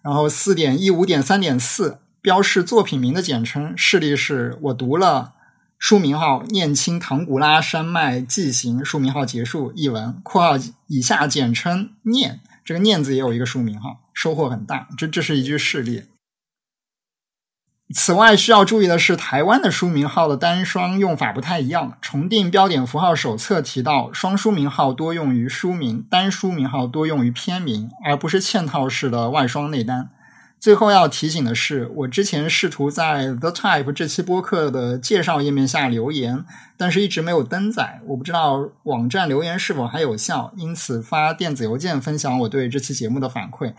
S2: 然后四点一五点三点四标示作品名的简称，示例是我读了书名号“念青唐古拉山脉纪行”，书名号结束译文（括号以下简称“念”）。这个“念”字也有一个书名号，收获很大。这这是一句示例。此外，需要注意的是，台湾的书名号的单双用法不太一样。重订标点符号手册提到，双书名号多用于书名，单书名号多用于篇名，而不是嵌套式的外双内单。最后要提醒的是，我之前试图在 The Type 这期播客的介绍页面下留言，但是一直没有登载。我不知道网站留言是否还有效，因此发电子邮件分享我对这期节目的反馈。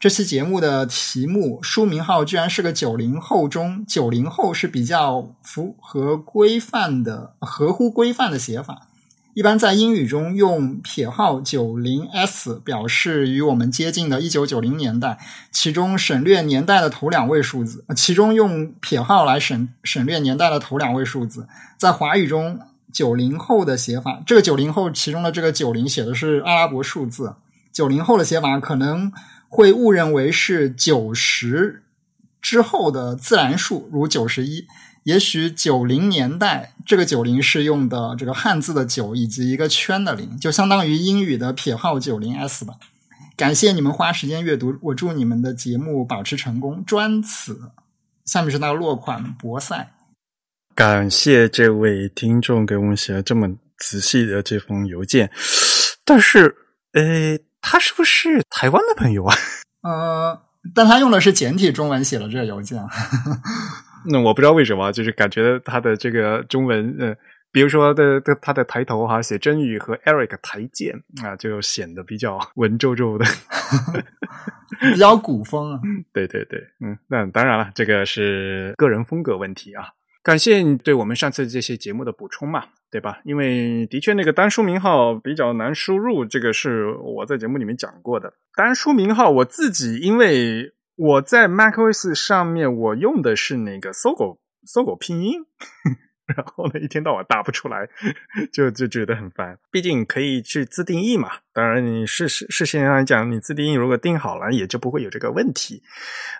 S2: 这期节目的题目书名号居然是个九零后中九零后是比较符合规范的、合乎规范的写法。一般在英语中用撇号九零 s 表示与我们接近的一九九零年代，其中省略年代的头两位数字。其中用撇号来省省略年代的头两位数字，在华语中九零后的写法，这个九零后其中的这个九零写的是阿拉伯数字，九零后的写法可能。会误认为是九十之后的自然数，如九十一。也许九零年代这个九零是用的这个汉字的九以及一个圈的零，就相当于英语的撇号九零 s 吧。感谢你们花时间阅读，我祝你们的节目保持成功。专此，下面是那个落款博赛。
S1: 感谢这位听众给我们写了这么仔细的这封邮件，但是，诶。他是不是台湾的朋友啊？
S2: 呃，但他用的是简体中文写了这个邮件。
S1: 那我不知道为什么，就是感觉他的这个中文，呃，比如说的的他的抬头哈写真宇和 Eric 台见啊，就显得比较文绉绉的，
S2: 比较古风啊。
S1: 对对对，嗯，那当然了，这个是个人风格问题啊。感谢你对我们上次这些节目的补充嘛，对吧？因为的确那个单书名号比较难输入，这个是我在节目里面讲过的。单书名号我自己，因为我在 macOS 上面我用的是那个搜狗搜狗拼音。然后呢，一天到晚打不出来，就就觉得很烦。毕竟可以去自定义嘛。当然，你事事事先来讲，你自定义如果定好了，也就不会有这个问题。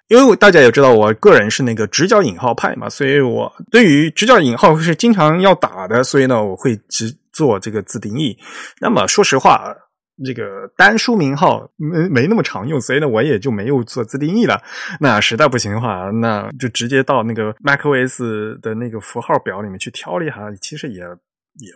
S1: 因为大家也知道，我个人是那个直角引号派嘛，所以我对于直角引号是经常要打的。所以呢，我会只做这个自定义。那么说实话，这个单书名号没没那么常用，所以呢，我也就没有做自定义了。那实在不行的话，那就直接到那个 macOS 的那个符号表里面去挑了一下，其实也也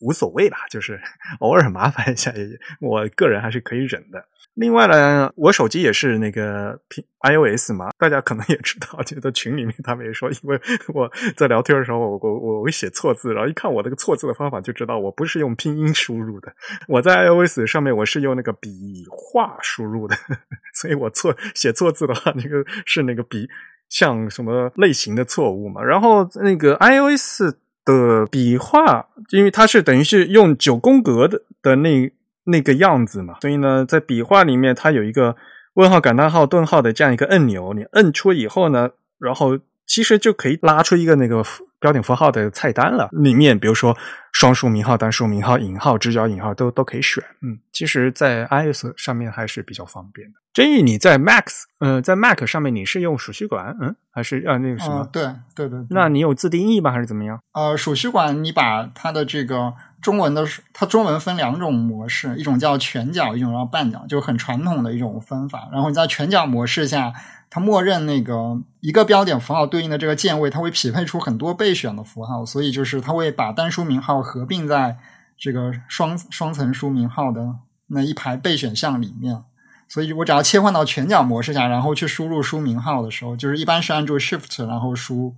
S1: 无所谓吧，就是 偶尔麻烦一下，也我个人还是可以忍的。另外呢，我手机也是那个 iOS 嘛，大家可能也知道，就在群里面他们也说，因为 我在聊天的时候，我我我会写错字，然后一看我那个错字的方法，就知道我不是用拼音输入的，我在 iOS 上面我是用那个笔画输入的，所以我错写错字的话，那个是那个笔像什么类型的错误嘛。然后那个 iOS 的笔画，因为它是等于是用九宫格的的那。那个样子嘛，所以呢，在笔画里面，它有一个问号、感叹号、顿号的这样一个按钮，你摁出以后呢，然后其实就可以拉出一个那个标点符号的菜单了。里面比如说双数名号、单数名号、引号、直角引号都都可以选。嗯，其实，在 iOS 上面还是比较方便的。真宇，你在 Mac，呃，在 Mac 上面你是用鼠须管，嗯，还是啊那个什么？
S2: 对对对。
S1: 那你有自定义吗？还是怎么样？
S2: 呃，鼠须管，你把它的这个。中文的它中文分两种模式，一种叫全角，一种叫半角，就很传统的一种分法。然后你在全角模式下，它默认那个一个标点符号对应的这个键位，它会匹配出很多备选的符号，所以就是它会把单书名号合并在这个双双层书名号的那一排备选项里面。所以我只要切换到全角模式下，然后去输入书名号的时候，就是一般是按住 Shift 然后输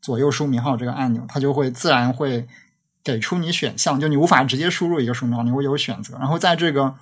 S2: 左右书名号这个按钮，它就会自然会。给出你选项，就你无法直接输入一个书名号，你会有选择。然后在这个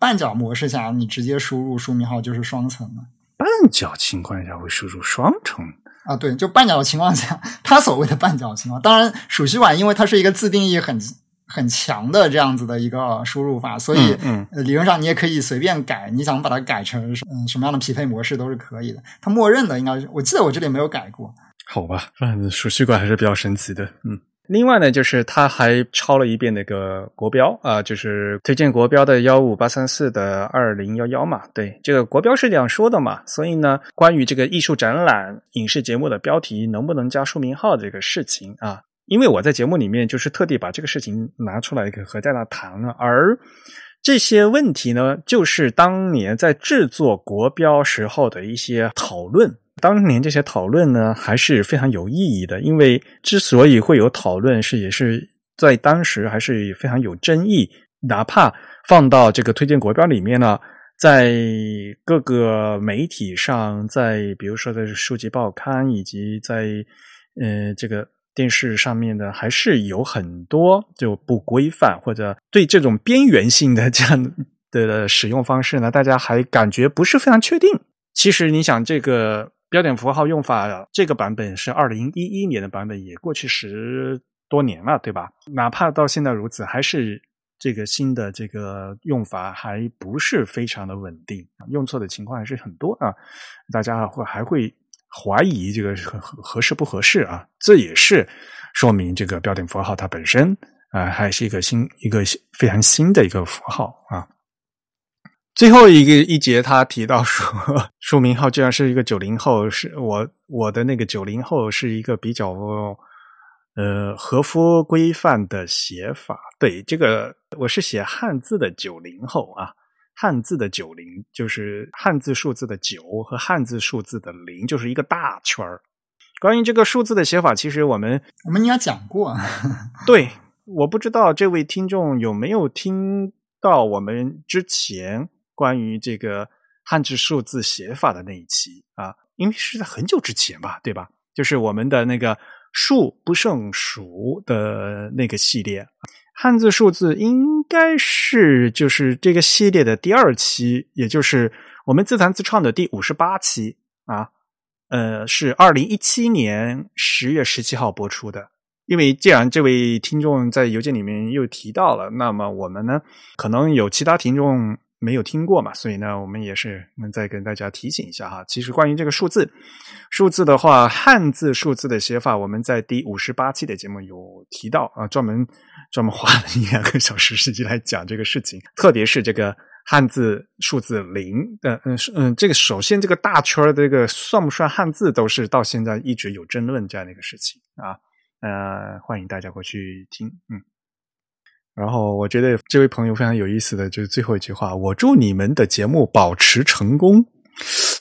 S2: 半角模式下，你直接输入书名号就是双层的。
S1: 半角情况下会输入双重
S2: 啊？对，就半角的情况下，它所谓的半角情况，当然鼠须管因为它是一个自定义很很强的这样子的一个输入法，所以
S1: 嗯，
S2: 理论上你也可以随便改，你想把它改成嗯什么样的匹配模式都是可以的。它默认的应该是，我记得我这里没有改过。
S1: 好吧，反正鼠须管还是比较神奇的，嗯。另外呢，就是他还抄了一遍那个国标啊，就是推荐国标的幺五八三四的二零幺幺嘛。对，这个国标是这样说的嘛。所以呢，关于这个艺术展览、影视节目的标题能不能加书名号这个事情啊，因为我在节目里面就是特地把这个事情拿出来和大家谈了，而这些问题呢，就是当年在制作国标时候的一些讨论。当年这些讨论呢，还是非常有意义的，因为之所以会有讨论，是也是在当时还是非常有争议。哪怕放到这个推荐国标里面呢，在各个媒体上，在比如说在书籍报刊以及在呃这个电视上面的，还是有很多就不规范或者对这种边缘性的这样的使用方式呢，大家还感觉不是非常确定。其实你想这个。标点符号用法这个版本是二零一一年的版本，也过去十多年了，对吧？哪怕到现在如此，还是这个新的这个用法还不是非常的稳定，用错的情况还是很多啊！大家会还会怀疑这个合合适不合适啊？这也是说明这个标点符号它本身啊还是一个新一个非常新的一个符号啊。最后一个一节，他提到说，书名号居然是一个九零后，是我我的那个九零后是一个比较呃合乎规范的写法。对，这个我是写汉字的九零后啊，汉字的九零就是汉字数字的九和汉字数字的零，就是一个大圈儿。关于这个数字的写法，其实我们
S2: 我们应该讲过。
S1: 对，我不知道这位听众有没有听到我们之前。关于这个汉字数字写法的那一期啊，因为是在很久之前吧，对吧？就是我们的那个数不胜数的那个系列，汉字数字应该是就是这个系列的第二期，也就是我们自弹自唱的第五十八期啊。呃，是二零一七年十月十七号播出的。因为既然这位听众在邮件里面又提到了，那么我们呢，可能有其他听众。没有听过嘛，所以呢，我们也是能再跟大家提醒一下哈。其实关于这个数字，数字的话，汉字数字的写法，我们在第五十八期的节目有提到啊，专门专门花了一两个小时时间来讲这个事情。特别是这个汉字数字零，嗯嗯嗯，这个首先这个大圈的这个算不算汉字，都是到现在一直有争论这样的一个事情啊。呃，欢迎大家过去听，嗯。然后我觉得这位朋友非常有意思的就是最后一句话：“我祝你们的节目保持成功。”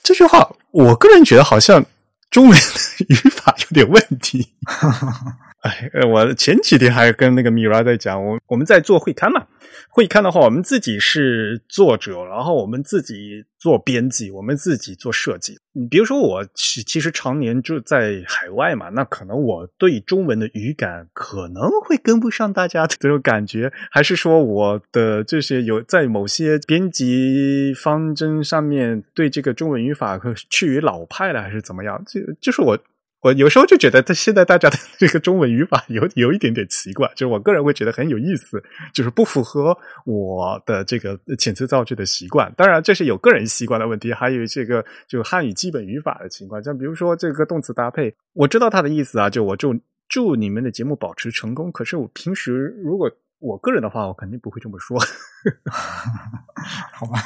S1: 这句话，我个人觉得好像中文 语法有点问题。哎，我前几天还跟那个米拉在讲，我我们在做会刊嘛。会刊的话，我们自己是作者，然后我们自己做编辑，我们自己做设计。你比如说，我其其实常年就在海外嘛，那可能我对中文的语感可能会跟不上大家的这种感觉，还是说我的这些有在某些编辑方针上面对这个中文语法趋于老派了，还是怎么样？就就是我。我有时候就觉得，他现在大家的这个中文语法有有一点点奇怪，就是我个人会觉得很有意思，就是不符合我的这个遣词造句的习惯。当然，这是有个人习惯的问题，还有这个就汉语基本语法的情况。像比如说这个动词搭配，我知道他的意思啊，就我祝祝你们的节目保持成功。可是我平时如果我个人的话，我肯定不会这么说。
S2: 好吧。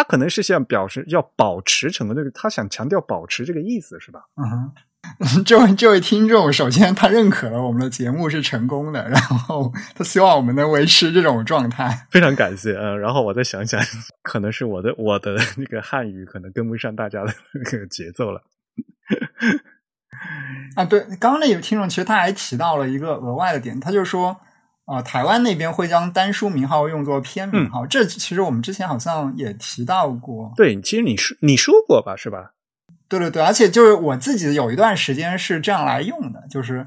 S1: 他可能是想表示要保持成功，这个他想强调保持这个意思是吧？
S2: 嗯，这位这位听众，首先他认可了我们的节目是成功的，然后他希望我们能维持这种状态，
S1: 非常感谢。嗯，然后我再想想，可能是我的我的那个汉语可能跟不上大家的那个节奏了。
S2: 啊，对，刚刚那位听众其实他还提到了一个额外的点，他就说。啊，台湾那边会将单书名号用作片名号，这其实我们之前好像也提到过。
S1: 对，其实你说你说过吧，是吧？
S2: 对对对，而且就是我自己有一段时间是这样来用的，就是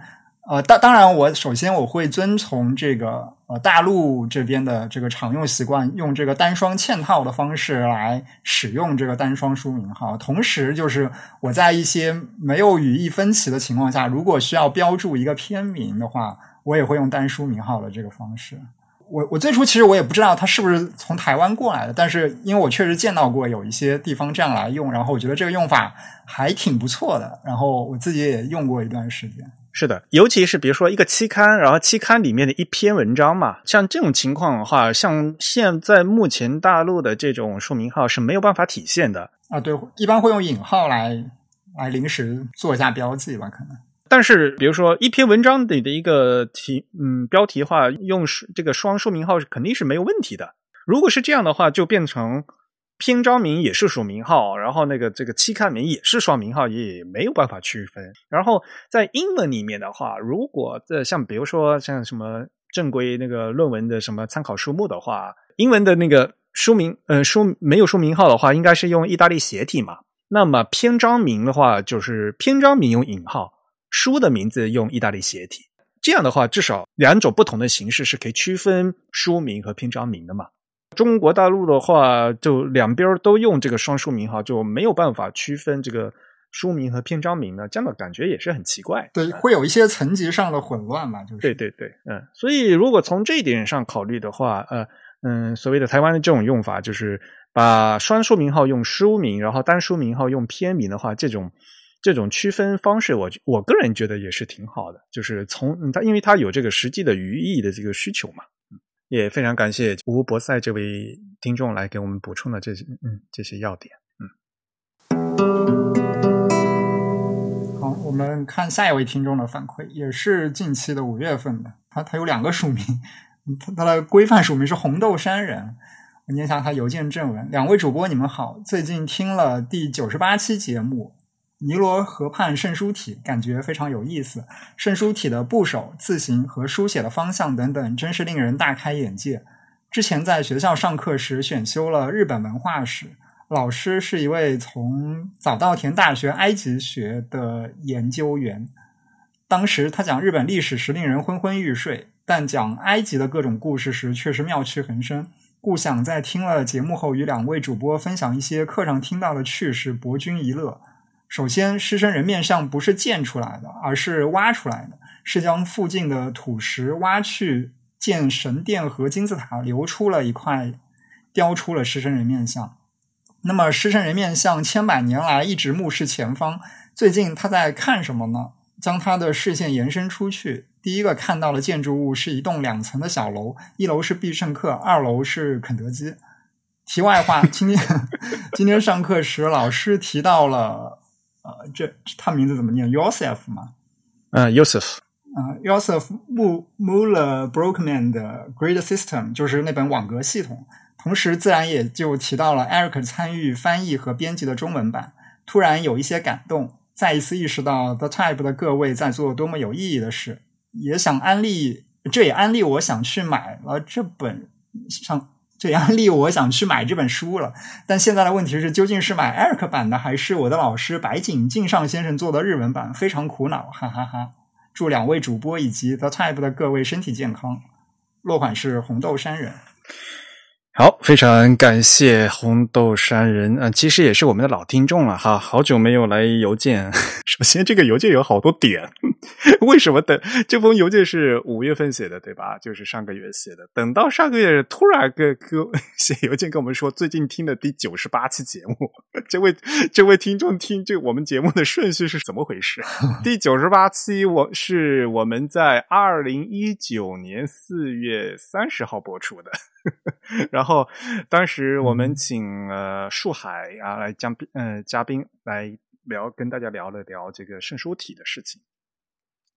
S2: 呃，当当然，我首先我会遵从这个呃大陆这边的这个常用习惯，用这个单双嵌套的方式来使用这个单双书名号。同时，就是我在一些没有语义分歧的情况下，如果需要标注一个片名的话。我也会用单书名号的这个方式。我我最初其实我也不知道它是不是从台湾过来的，但是因为我确实见到过有一些地方这样来用，然后我觉得这个用法还挺不错的，然后我自己也用过一段时间。
S1: 是的，尤其是比如说一个期刊，然后期刊里面的一篇文章嘛，像这种情况的话，像现在目前大陆的这种书名号是没有办法体现的
S2: 啊。对，一般会用引号来来临时做一下标记吧，可能。
S1: 但是，比如说一篇文章里的一个题，嗯，标题的话，用这个双书名号是肯定是没有问题的。如果是这样的话，就变成篇章名也是署名号，然后那个这个期刊名也是双名号，也没有办法区分。然后在英文里面的话，如果在像比如说像什么正规那个论文的什么参考书目的话，英文的那个书名，呃，书没有书名号的话，应该是用意大利斜体嘛。那么篇章名的话，就是篇章名用引号。书的名字用意大利斜体，这样的话，至少两种不同的形式是可以区分书名和篇章名的嘛。中国大陆的话，就两边都用这个双书名号，就没有办法区分这个书名和篇章名呢，这样的感觉也是很奇怪。
S2: 对，会有一些层级上的混乱嘛，就是。
S1: 对对对，嗯，所以如果从这一点上考虑的话，呃，嗯，所谓的台湾的这种用法，就是把双书名号用书名，然后单书名号用篇名的话，这种。这种区分方式，我我个人觉得也是挺好的，就是从他，因为他有这个实际的语义的这个需求嘛，也非常感谢吴博塞这位听众来给我们补充的这些嗯这些要点，
S2: 嗯。好，我们看下一位听众的反馈，也是近期的五月份的，他他有两个署名，他他的规范署名是红豆山人，我念一下他邮件正文：两位主播你们好，最近听了第九十八期节目。尼罗河畔圣书体感觉非常有意思，圣书体的部首、字形和书写的方向等等，真是令人大开眼界。之前在学校上课时选修了日本文化史，老师是一位从早稻田大学埃及学的研究员。当时他讲日本历史时令人昏昏欲睡，但讲埃及的各种故事时却是妙趣横生。故想在听了节目后，与两位主播分享一些课上听到的趣事，博君一乐。首先，狮身人面像不是建出来的，而是挖出来的，是将附近的土石挖去建神殿和金字塔，留出了一块，雕出了狮身人面像。那么，狮身人面像千百年来一直目视前方，最近他在看什么呢？将他的视线延伸出去，第一个看到的建筑物是一栋两层的小楼，一楼是必胜客，二楼是肯德基。题外话，今天 今天上课时，老师提到了。呃，这他名字怎么念？Yosef 吗？
S1: 嗯，Yosef。
S2: 呃，Yosef，M Muller Brockman 的 Grid System 就是那本网格系统。同时，自然也就提到了 Eric 参与翻译和编辑的中文版。突然有一些感动，再一次意识到 The Type 的各位在做多么有意义的事，也想安利，这也安利我想去买了这本上，这也安利我想去买这本书了。但现在的问题是，究竟是买 Eric 版的，还是我的老师白井敬上先生做的日文版？非常苦恼，哈哈哈！祝两位主播以及 The Type 的各位身体健康。落款是红豆山人。
S1: 好，非常感谢红豆山人啊，其实也是我们的老听众了哈，好久没有来邮件。首先，这个邮件有好多点，为什么等这封邮件是五月份写的，对吧？就是上个月写的，等到上个月突然给给写邮件跟我们说，最近听的第九十八期节目，这位这位听众听这我们节目的顺序是怎么回事？第九十八期我是我们在二零一九年四月三十号播出的。然后，当时我们请了树海啊来嘉宾，呃，嘉宾来聊，跟大家聊了聊这个圣书体的事情。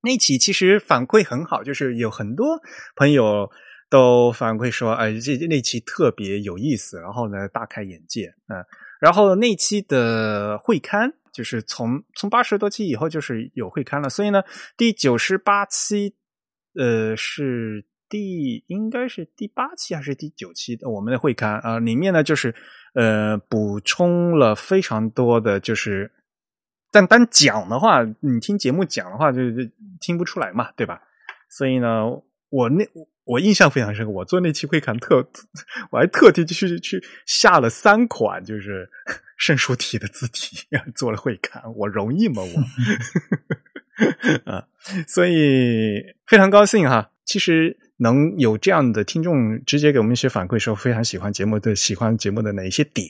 S1: 那期其实反馈很好，就是有很多朋友都反馈说，哎，这那期特别有意思，然后呢，大开眼界，嗯。然后那期的会刊，就是从从八十多期以后，就是有会刊了，所以呢，第九十八期，呃，是。第应该是第八期还是第九期的我们的会刊啊，里面呢就是呃补充了非常多的，就是但单讲的话，你听节目讲的话就就听不出来嘛，对吧？所以呢，我那我印象非常深刻，我做那期会刊特，我还特地去去下了三款就是 圣书体的字体做了会刊，我容易吗？我 啊，所以非常高兴哈，其实。能有这样的听众直接给我们一些反馈，说非常喜欢节目的，喜欢节目的哪一些点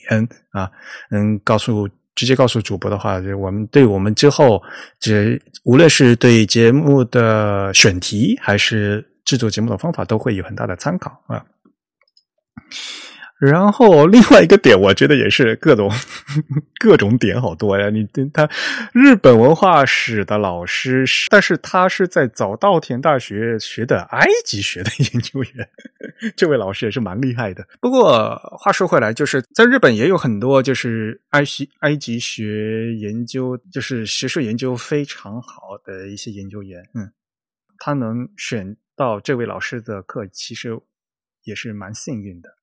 S1: 啊？能，告诉直接告诉主播的话，就我们对我们之后这无论是对节目的选题还是制作节目的方法，都会有很大的参考啊。然后 另外一个点，我觉得也是各种 各种点好多呀。你他日本文化史的老师，但是他是在早稻田大学学的埃及学的 研究员，这位老师也是蛮厉害的。不过话说回来，就是在日本也有很多就是埃及埃及学研究，就是学术研究非常好的一些研究员。嗯，他能选到这位老师的课，其实也是蛮幸运的。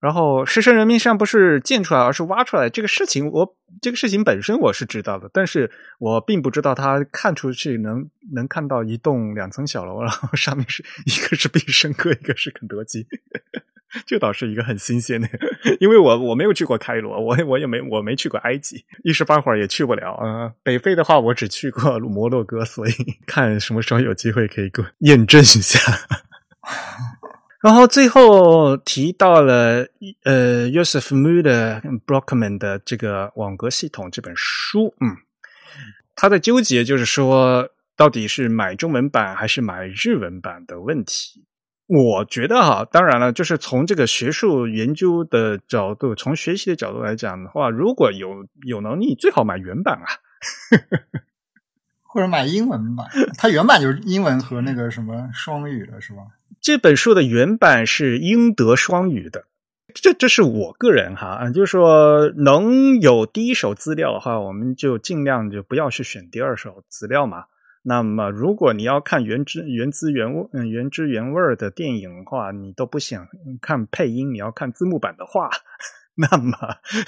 S1: 然后狮身人面像不是建出来，而是挖出来。这个事情，我这个事情本身我是知道的，但是我并不知道他看出去能能看到一栋两层小楼，然后上面是一个是必胜客，一个是肯德基，这倒是一个很新鲜的。因为我我没有去过开罗，我我也没我没去过埃及，一时半会儿也去不了啊。北非的话，我只去过摩洛哥，所以 看什么时候有机会可以给我验证一下。然后最后提到了呃，Joseph Muller Brockman 的这个网格系统这本书，嗯，他的纠结就是说，到底是买中文版还是买日文版的问题。我觉得哈，当然了，就是从这个学术研究的角度，从学习的角度来讲的话，如果有有能力，最好买原版啊，
S2: 或者买英文版。它原版就是英文和那个什么双语的，是吧？
S1: 这本书的原版是英德双语的，这这是我个人哈，就是说能有第一手资料的话，我们就尽量就不要去选第二手资料嘛。那么，如果你要看原汁原汁原味嗯原汁原味的电影的话，你都不想看配音，你要看字幕版的话。那么，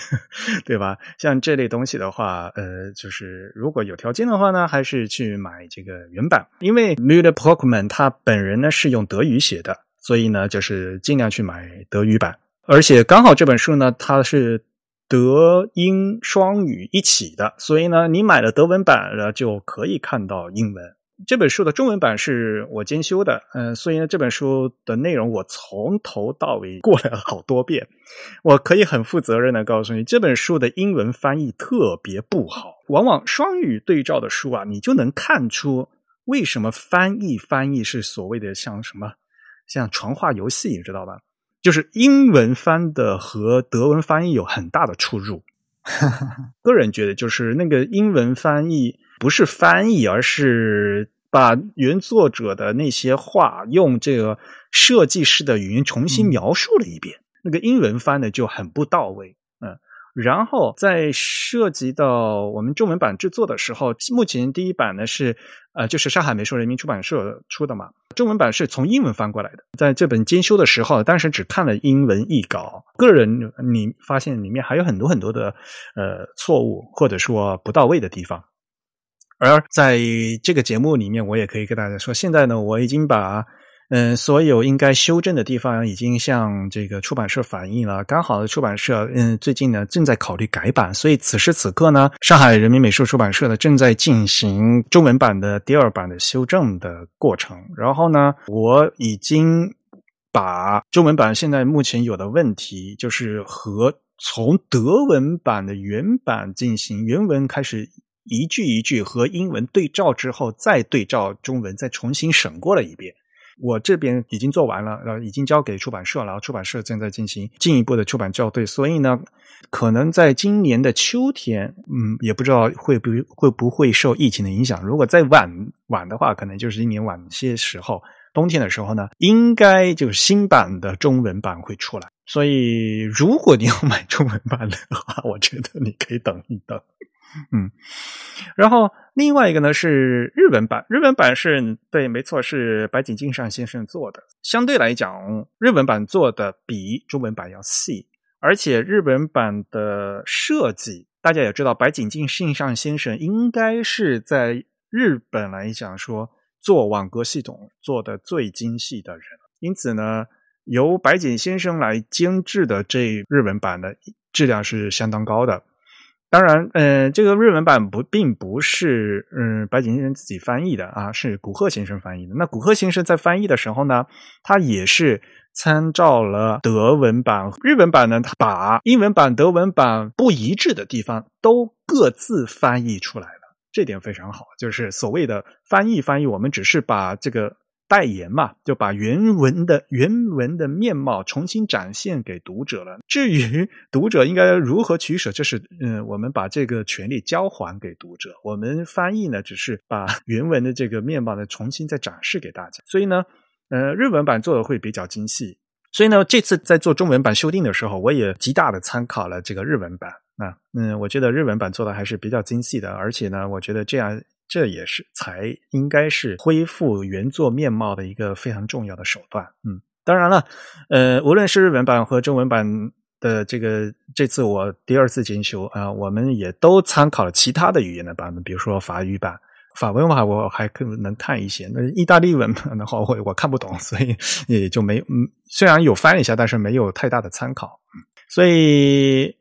S1: 对吧？像这类东西的话，呃，就是如果有条件的话呢，还是去买这个原版。因为 Müller Prokman 他本人呢是用德语写的，所以呢，就是尽量去买德语版。而且刚好这本书呢，它是德英双语一起的，所以呢，你买了德文版了就可以看到英文。这本书的中文版是我兼修的，嗯，所以呢，这本书的内容我从头到尾过了好多遍。我可以很负责任的告诉你，这本书的英文翻译特别不好。往往双语对照的书啊，你就能看出为什么翻译翻译是所谓的像什么像传话游戏，你知道吧？就是英文翻的和德文翻译有很大的出入。个人觉得，就是那个英文翻译。不是翻译，而是把原作者的那些话用这个设计师的语音重新描述了一遍，那个英文翻的就很不到位。嗯，然后在涉及到我们中文版制作的时候，目前第一版呢是呃，就是上海美术人民出版社出的嘛，中文版是从英文翻过来的。在这本精修的时候，当时只看了英文译稿，个人你发现里面还有很多很多的呃错误或者说不到位的地方。而在这个节目里面，我也可以跟大家说，现在呢，我已经把嗯所有应该修正的地方已经向这个出版社反映了。刚好出版社嗯最近呢正在考虑改版，所以此时此刻呢，上海人民美术出版社呢正在进行中文版的第二版的修正的过程。然后呢，我已经把中文版现在目前有的问题，就是和从德文版的原版进行原文开始。一句一句和英文对照之后，再对照中文，再重新审过了一遍。我这边已经做完了，然后已经交给出版社了，然后出版社正在进行进一步的出版校对。所以呢，可能在今年的秋天，嗯，也不知道会不会不会受疫情的影响。如果再晚晚的话，可能就是今年晚些时候，冬天的时候呢，应该就是新版的中文版会出来。所以，如果你要买中文版的话，我觉得你可以等一等。嗯，然后另外一个呢是日本版，日本版是对，没错，是白井敬上先生做的。相对来讲，日本版做的比中文版要细，而且日本版的设计，大家也知道，白井敬上先生应该是在日本来讲说做网格系统做的最精细的人，因此呢，由白井先生来监制的这日本版的质量是相当高的。当然，嗯，这个日文版不并不是嗯白井先生自己翻译的啊，是古贺先生翻译的。那古贺先生在翻译的时候呢，他也是参照了德文版、日文版呢，他把英文版、德文版不一致的地方都各自翻译出来了，这点非常好。就是所谓的翻译翻译，我们只是把这个。代言嘛，就把原文的原文的面貌重新展现给读者了。至于读者应该如何取舍，就是嗯，我们把这个权利交还给读者。我们翻译呢，只是把原文的这个面貌呢重新再展示给大家。所以呢，呃，日文版做的会比较精细。所以呢，这次在做中文版修订的时候，我也极大的参考了这个日文版啊。嗯，我觉得日文版做的还是比较精细的，而且呢，我觉得这样。这也是才应该是恢复原作面貌的一个非常重要的手段。嗯，当然了，呃，无论是日文版和中文版的这个这次我第二次精修啊，我们也都参考了其他的语言的版本，比如说法语版，法文的话我还可能看一些，那意大利文的话我我看不懂，所以也就没嗯，虽然有翻一下，但是没有太大的参考。所以。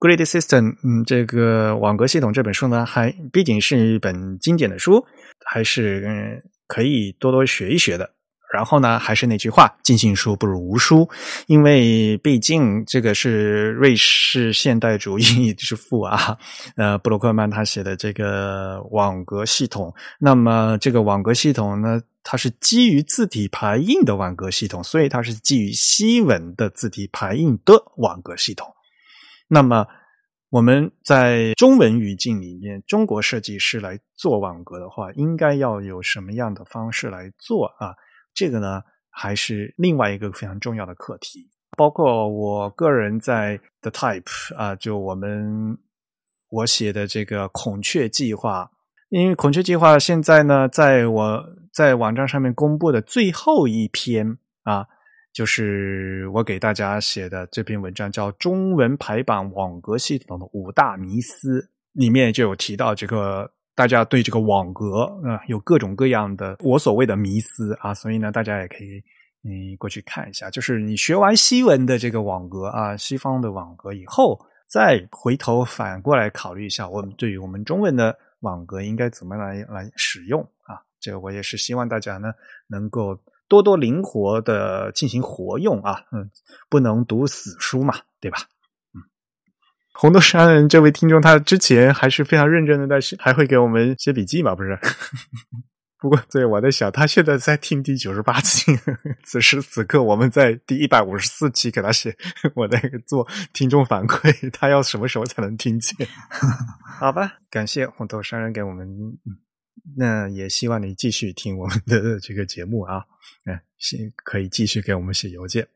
S1: Grid System，嗯，这个网格系统这本书呢，还毕竟是一本经典的书，还是嗯可以多多学一学的。然后呢，还是那句话，尽信书不如无书，因为毕竟这个是瑞士现代主义之父啊，呃，布鲁克曼他写的这个网格系统。那么这个网格系统呢，它是基于字体排印的网格系统，所以它是基于西文的字体排印的网格系统。那么我们在中文语境里面，中国设计师来做网格的话，应该要有什么样的方式来做啊？这个呢，还是另外一个非常重要的课题。包括我个人在 The Type 啊，就我们我写的这个孔雀计划，因为孔雀计划现在呢，在我在网站上面公布的最后一篇啊。就是我给大家写的这篇文章，叫《中文排版网格系统的五大迷思》，里面就有提到这个，大家对这个网格啊有各种各样的我所谓的迷思啊，所以呢，大家也可以嗯过去看一下。就是你学完西文的这个网格啊，西方的网格以后，再回头反过来考虑一下，我们对于我们中文的网格应该怎么来来使用啊？这个我也是希望大家呢能够。多多灵活的进行活用啊，嗯，不能读死书嘛，对吧？嗯，红豆商人这位听众，他之前还是非常认真的，但是还会给我们写笔记嘛，不是？不过，对我在想，他现在在听第九十八期，此时此刻我们在第一百五十四期给他写，我在做听众反馈，他要什么时候才能听见？好吧，感谢红豆商人给我们。那也希望你继续听我们的 这个节目啊，嗯，行，可以继续给我们写邮件。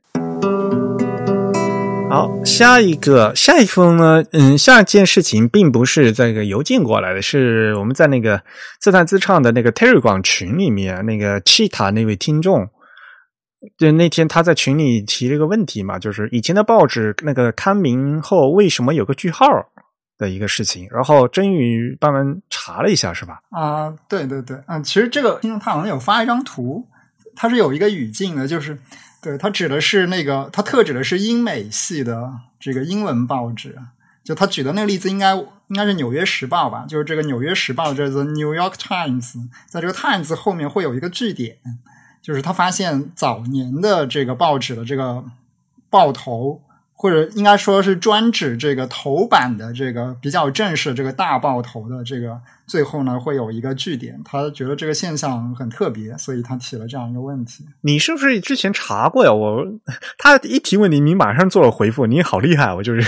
S1: 好，下一个下一封呢，嗯，下一件事情并不是这个邮件过来的，是我们在那个自弹自唱的那个 Telegram 群里面，那个 Cheetah 那位听众。就那天他在群里提了一个问题嘛，就是以前的报纸那个刊名后为什么有个句号的一个事情，然后真宇帮忙查了一下，是吧？
S2: 啊，对对对，嗯，其实这个听众他好像有发一张图，他是有一个语境的，就是对他指的是那个他特指的是英美系的这个英文报纸，就他举的那个例子应该应该是《纽约时报》吧，就是这个《纽约时报》这个 New York Times，在这个 Times 后面会有一个句点。就是他发现早年的这个报纸的这个报头，或者应该说是专指这个头版的这个比较正式这个大爆头的这个。最后呢，会有一个据点，他觉得这个现象很特别，所以他提了这样一个问题。
S1: 你是不是之前查过呀？我 他一提问题，你马上做了回复，你好厉害！我就是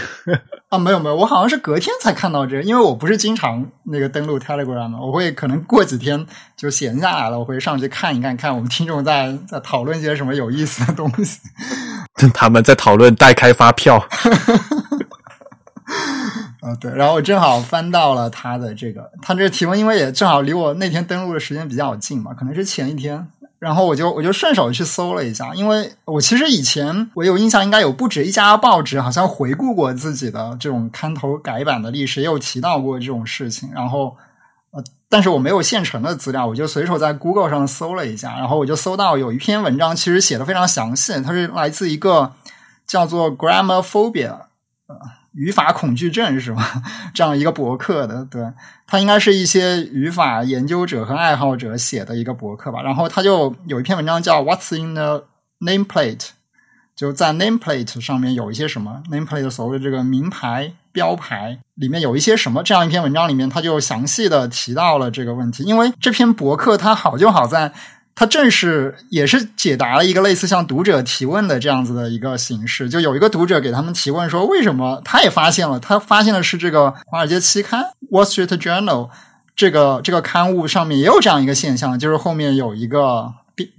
S2: 啊，没有没有，我好像是隔天才看到这个，因为我不是经常那个登录 Telegram 嘛，我会可能过几天就闲下来了，我会上去看一看，看我们听众在在讨论些什么有意思的东西。
S1: 他们在讨论代开发票。
S2: 啊，对，然后我正好翻到了他的这个，他这个提问，因为也正好离我那天登录的时间比较近嘛，可能是前一天，然后我就我就顺手去搜了一下，因为我其实以前我有印象，应该有不止一家报纸好像回顾过自己的这种刊头改版的历史，也有提到过这种事情，然后，但是我没有现成的资料，我就随手在 Google 上搜了一下，然后我就搜到有一篇文章，其实写的非常详细，它是来自一个叫做 Grammar Phobia。语法恐惧症是吗？这样一个博客的，对，它应该是一些语法研究者和爱好者写的一个博客吧。然后他就有一篇文章叫 "What's in the nameplate"，就在 nameplate 上面有一些什么 nameplate 所谓的这个名牌标牌里面有一些什么？这样一篇文章里面，他就详细的提到了这个问题。因为这篇博客它好就好在。它正是也是解答了一个类似像读者提问的这样子的一个形式，就有一个读者给他们提问说，为什么他也发现了，他发现的是这个《华尔街期刊》（Wall Street Journal） 这个这个刊物上面也有这样一个现象，就是后面有一个。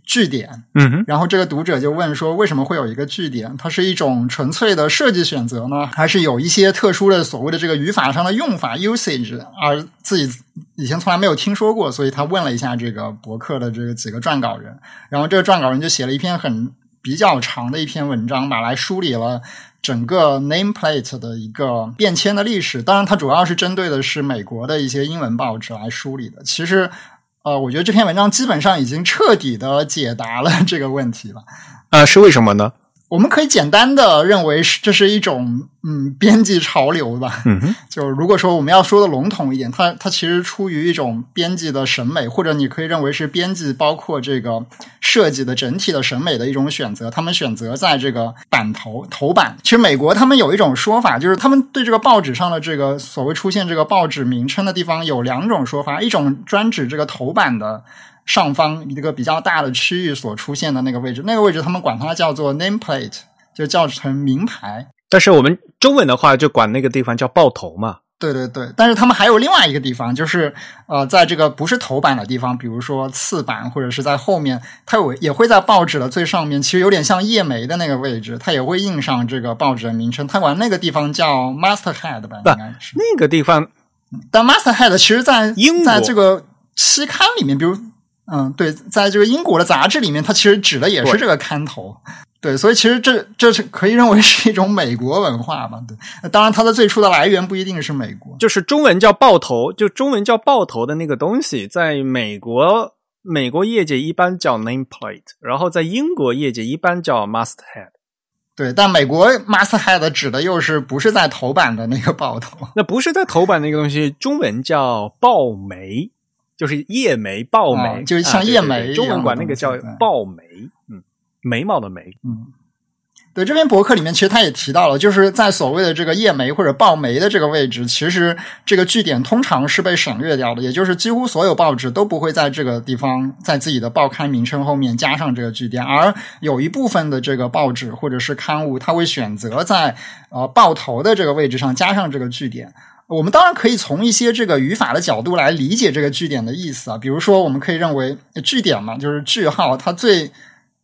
S2: 句点，
S1: 嗯哼，
S2: 然后这个读者就问说，为什么会有一个句点？它是一种纯粹的设计选择呢，还是有一些特殊的所谓的这个语法上的用法 usage，而自己以前从来没有听说过，所以他问了一下这个博客的这个几个撰稿人，然后这个撰稿人就写了一篇很比较长的一篇文章吧，来梳理了整个 nameplate 的一个变迁的历史。当然，它主要是针对的是美国的一些英文报纸来梳理的。其实。呃，我觉得这篇文章基本上已经彻底的解答了这个问题了。
S1: 啊，是为什么呢？
S2: 我们可以简单的认为是这是一种嗯编辑潮流吧。
S1: 嗯，
S2: 就如果说我们要说的笼统一点，它它其实出于一种编辑的审美，或者你可以认为是编辑包括这个设计的整体的审美的一种选择。他们选择在这个版头头版，其实美国他们有一种说法，就是他们对这个报纸上的这个所谓出现这个报纸名称的地方有两种说法，一种专指这个头版的。上方一个比较大的区域所出现的那个位置，那个位置他们管它叫做 nameplate，就叫成名牌。
S1: 但是我们中文的话就管那个地方叫报头嘛。
S2: 对对对，但是他们还有另外一个地方，就是呃，在这个不是头版的地方，比如说次版或者是在后面，它有也会在报纸的最上面，其实有点像页眉的那个位置，它也会印上这个报纸的名称。它管那个地方叫 masthead 吧，应该是
S1: 那个地方。
S2: 但 masthead 其实，在
S1: 英
S2: 在这个期刊里面，比如。嗯，对，在这个英国的杂志里面，它其实指的也是这个刊头，对，所以其实这这是可以认为是一种美国文化嘛，对，当然它的最初的来源不一定是美国，
S1: 就是中文叫报头，就中文叫报头的那个东西，在美国美国业界一般叫 nameplate，然后在英国业界一般叫 masthead，
S2: 对，但美国 masthead 指的又是不是在头版的那个报头，
S1: 那不是在头版那个东西，中文叫报眉。就是叶眉、报眉，
S2: 就是像叶眉，
S1: 中文管那个叫报眉，嗯，眉毛的眉，
S2: 嗯，对。这篇博客里面其实他也提到了，就是在所谓的这个叶眉或者报眉的这个位置，其实这个句点通常是被省略掉的，也就是几乎所有报纸都不会在这个地方在自己的报刊名称后面加上这个句点，而有一部分的这个报纸或者是刊物，它会选择在呃报头的这个位置上加上这个句点。我们当然可以从一些这个语法的角度来理解这个句点的意思啊，比如说，我们可以认为句点嘛，就是句号，它最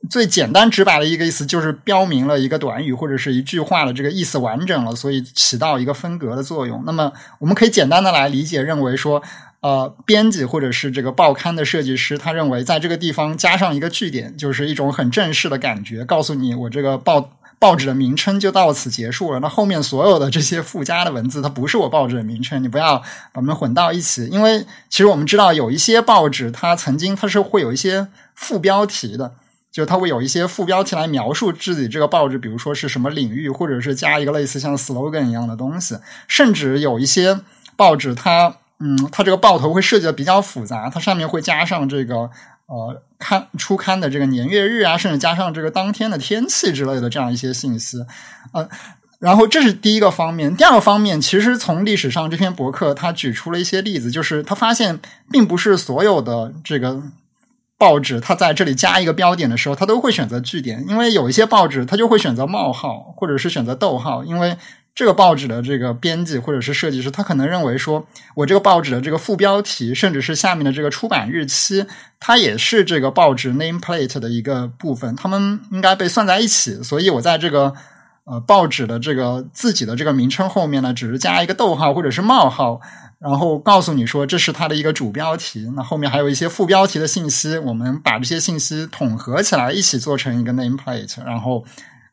S2: 最简单直白的一个意思就是标明了一个短语或者是一句话的这个意思完整了，所以起到一个分隔的作用。那么，我们可以简单的来理解，认为说，呃，编辑或者是这个报刊的设计师，他认为在这个地方加上一个句点，就是一种很正式的感觉，告诉你我这个报。报纸的名称就到此结束了。那后面所有的这些附加的文字，它不是我报纸的名称，你不要把它们混到一起。因为其实我们知道，有一些报纸它曾经它是会有一些副标题的，就它会有一些副标题来描述自己这个报纸，比如说是什么领域，或者是加一个类似像 slogan 一样的东西。甚至有一些报纸，它嗯，它这个报头会设计的比较复杂，它上面会加上这个。呃，刊出刊的这个年月日啊，甚至加上这个当天的天气之类的这样一些信息，呃，然后这是第一个方面。第二个方面，其实从历史上这篇博客他举出了一些例子，就是他发现并不是所有的这个报纸，他在这里加一个标点的时候，他都会选择句点，因为有一些报纸他就会选择冒号或者是选择逗号，因为。这个报纸的这个编辑或者是设计师，他可能认为说，我这个报纸的这个副标题，甚至是下面的这个出版日期，它也是这个报纸 name plate 的一个部分，他们应该被算在一起。所以我在这个呃报纸的这个自己的这个名称后面呢，只是加一个逗号或者是冒号，然后告诉你说这是它的一个主标题。那后面还有一些副标题的信息，我们把这些信息统合起来，一起做成一个 name plate，然后。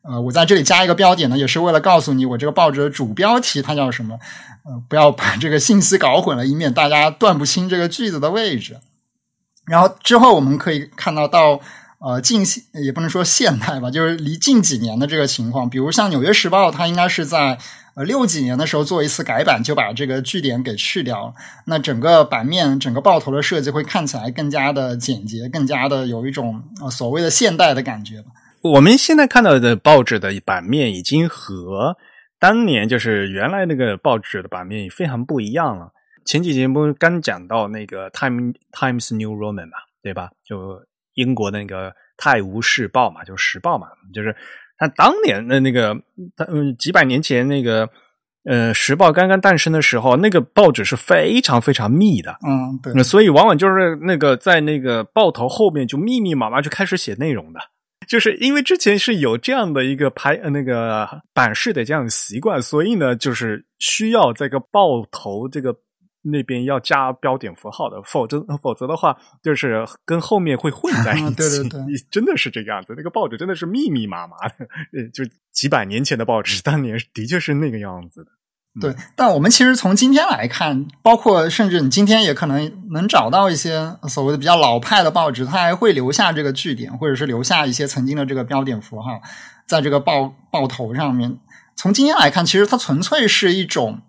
S2: 呃，我在这里加一个标点呢，也是为了告诉你我这个报纸的主标题它叫什么。呃，不要把这个信息搞混了，以免大家断不清这个句子的位置。然后之后我们可以看到到呃近也不能说现代吧，就是离近几年的这个情况，比如像《纽约时报》，它应该是在呃六几年的时候做一次改版，就把这个句点给去掉了。那整个版面、整个报头的设计会看起来更加的简洁，更加的有一种呃所谓的现代的感觉吧。
S1: 我们现在看到的报纸的版面已经和当年就是原来那个报纸的版面非常不一样了。前几节目刚讲到那个《Time Times New Roman》嘛，对吧？就英国那个《泰晤士报》嘛，就时报嘛，就是他当年的那个，嗯，几百年前那个呃，《时报》刚刚诞生的时候，那个报纸是非常非常密的，
S2: 嗯，对。
S1: 那所以往往就是那个在那个报头后面就密密麻麻就开始写内容的。就是因为之前是有这样的一个排呃那个版式的这样的习惯，所以呢，就是需要这个报头这个那边要加标点符号的，否则否则的话，就是跟后面会混在一起。
S2: 对对对，
S1: 真的是这个样子。那个报纸真的是密密麻麻的，就几百年前的报纸，当年的确是那个样子的。
S2: 对，但我们其实从今天来看，包括甚至你今天也可能能找到一些所谓的比较老派的报纸，它还会留下这个句点，或者是留下一些曾经的这个标点符号，在这个报报头上面。从今天来看，其实它纯粹是一种，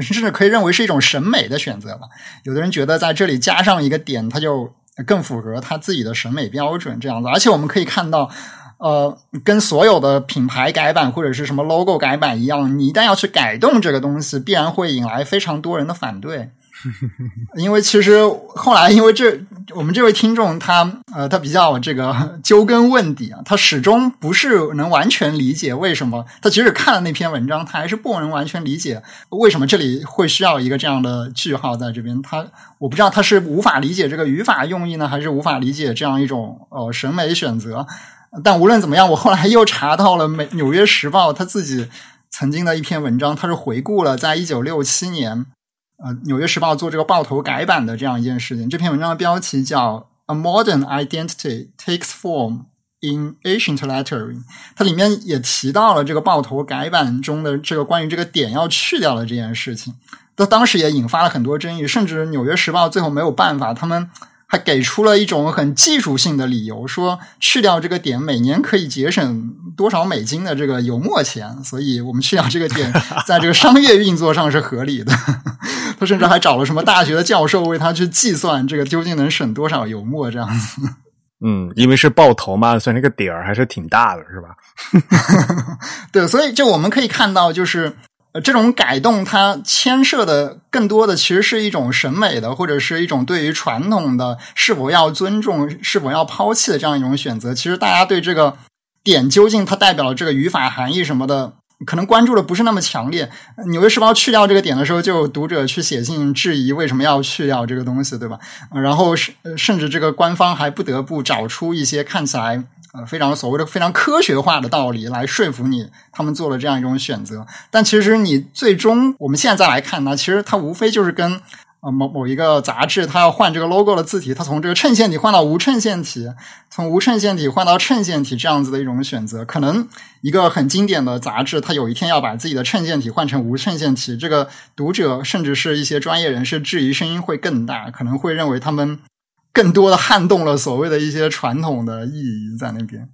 S2: 甚至可以认为是一种审美的选择吧。有的人觉得在这里加上一个点，它就更符合他自己的审美标准这样子。而且我们可以看到。呃，跟所有的品牌改版或者是什么 logo 改版一样，你一旦要去改动这个东西，必然会引来非常多人的反对。因为其实后来，因为这我们这位听众他呃，他比较这个 揪根问底啊，他始终不是能完全理解为什么他即使看了那篇文章，他还是不能完全理解为什么这里会需要一个这样的句号在这边。他我不知道他是无法理解这个语法用意呢，还是无法理解这样一种呃审美选择。但无论怎么样，我后来又查到了《美纽约时报》他自己曾经的一篇文章，他是回顾了在一九六七年，呃，《纽约时报》做这个报头改版的这样一件事情。这篇文章的标题叫《A Modern Identity Takes Form in Ancient Lettering》，它里面也提到了这个报头改版中的这个关于这个点要去掉的这件事情。它当时也引发了很多争议，甚至《纽约时报》最后没有办法，他们。还给出了一种很技术性的理由，说去掉这个点，每年可以节省多少美金的这个油墨钱，所以我们去掉这个点，在这个商业运作上是合理的。他甚至还找了什么大学的教授为他去计算这个究竟能省多少油墨这样子。
S1: 嗯，因为是爆头嘛，所以那个点儿还是挺大的，是吧？
S2: 对，所以就我们可以看到，就是。这种改动它牵涉的更多的其实是一种审美的，或者是一种对于传统的是否要尊重、是否要抛弃的这样一种选择。其实大家对这个点究竟它代表了这个语法含义什么的，可能关注的不是那么强烈。《纽约时报》去掉这个点的时候，就读者去写信质疑为什么要去掉这个东西，对吧？然后甚甚至这个官方还不得不找出一些看起来呃非常所谓的非常科学化的道理来说服你，他们做了这样一种选择。但其实你最终我们现在来看呢，其实它无非就是跟。啊，某某一个杂志，它要换这个 logo 的字体，它从这个衬线体换到无衬线体，从无衬线体换到衬线体，这样子的一种选择。可能一个很经典的杂志，它有一天要把自己的衬线体换成无衬线体，这个读者甚至是一些专业人士质疑声音会更大，可能会认为他们更多的撼动了所谓的一些传统的意义在那边。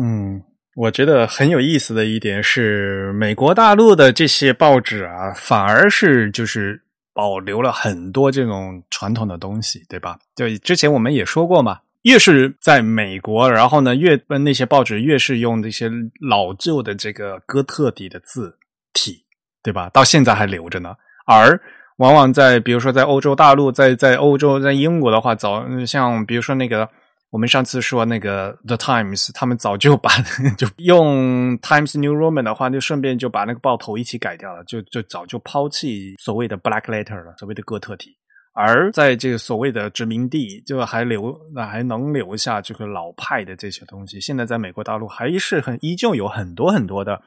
S1: 嗯，我觉得很有意思的一点是，美国大陆的这些报纸啊，反而是就是。保留了很多这种传统的东西，对吧？就之前我们也说过嘛，越是在美国，然后呢，越那些报纸越是用那些老旧的这个哥特底的字体，对吧？到现在还留着呢。而往往在比如说在欧洲大陆，在在欧洲，在英国的话，早像比如说那个。我们上次说那个 The Times，他们早就把 就用 Times New Roman 的话，就顺便就把那个报头一起改掉了，就就早就抛弃所谓的 Black Letter 了，所谓的哥特体。而在这个所谓的殖民地，就还留还能留下这个老派的这些东西。现在在美国大陆还是很依旧有很多很多的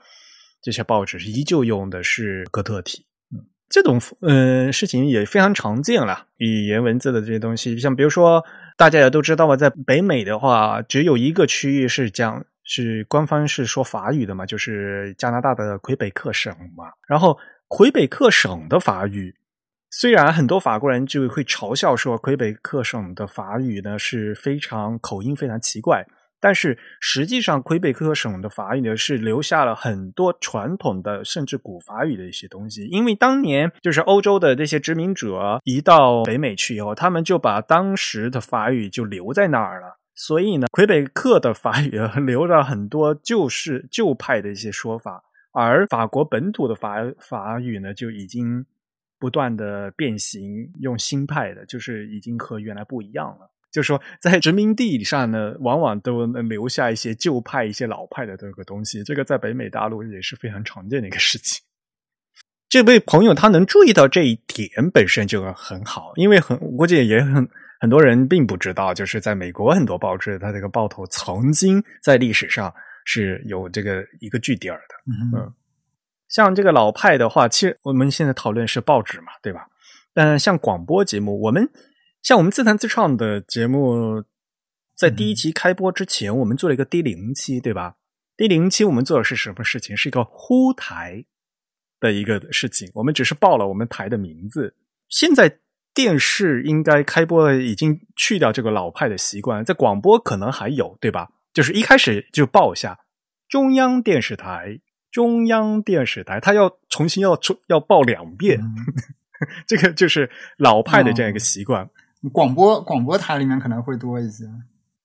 S1: 这些报纸是依旧用的是哥特体。这种嗯事情也非常常见了，语言文字的这些东西，像比如说。大家也都知道嘛，在北美的话，只有一个区域是讲是官方是说法语的嘛，就是加拿大的魁北克省嘛。然后魁北克省的法语，虽然很多法国人就会嘲笑说，魁北克省的法语呢是非常口音非常奇怪。但是实际上，魁北克省的法语呢是留下了很多传统的甚至古法语的一些东西。因为当年就是欧洲的这些殖民者移到北美去以后，他们就把当时的法语就留在那儿了。所以呢，魁北克的法语 留了很多旧式旧派的一些说法，而法国本土的法法语呢就已经不断的变形，用新派的，就是已经和原来不一样了。就说在殖民地上呢，往往都能留下一些旧派、一些老派的这个东西。这个在北美大陆也是非常常见的一个事情。这位朋友他能注意到这一点本身就很好，因为很估计也很很多人并不知道，就是在美国很多报纸，它这个报头曾经在历史上是有这个一个据点的。嗯，像这个老派的话，其实我们现在讨论是报纸嘛，对吧？但像广播节目，我们。像我们自弹自唱的节目，在第一期开播之前，我们做了一个低零期，对吧？低零期我们做的是什么事情？是一个呼台的一个事情。我们只是报了我们台的名字。现在电视应该开播了，已经去掉这个老派的习惯，在广播可能还有，对吧？就是一开始就报一下中央电视台，中央电视台，他要重新要出要报两遍，这个就是老派的这样一个习惯。
S2: 广播广播台里面可能会多一些。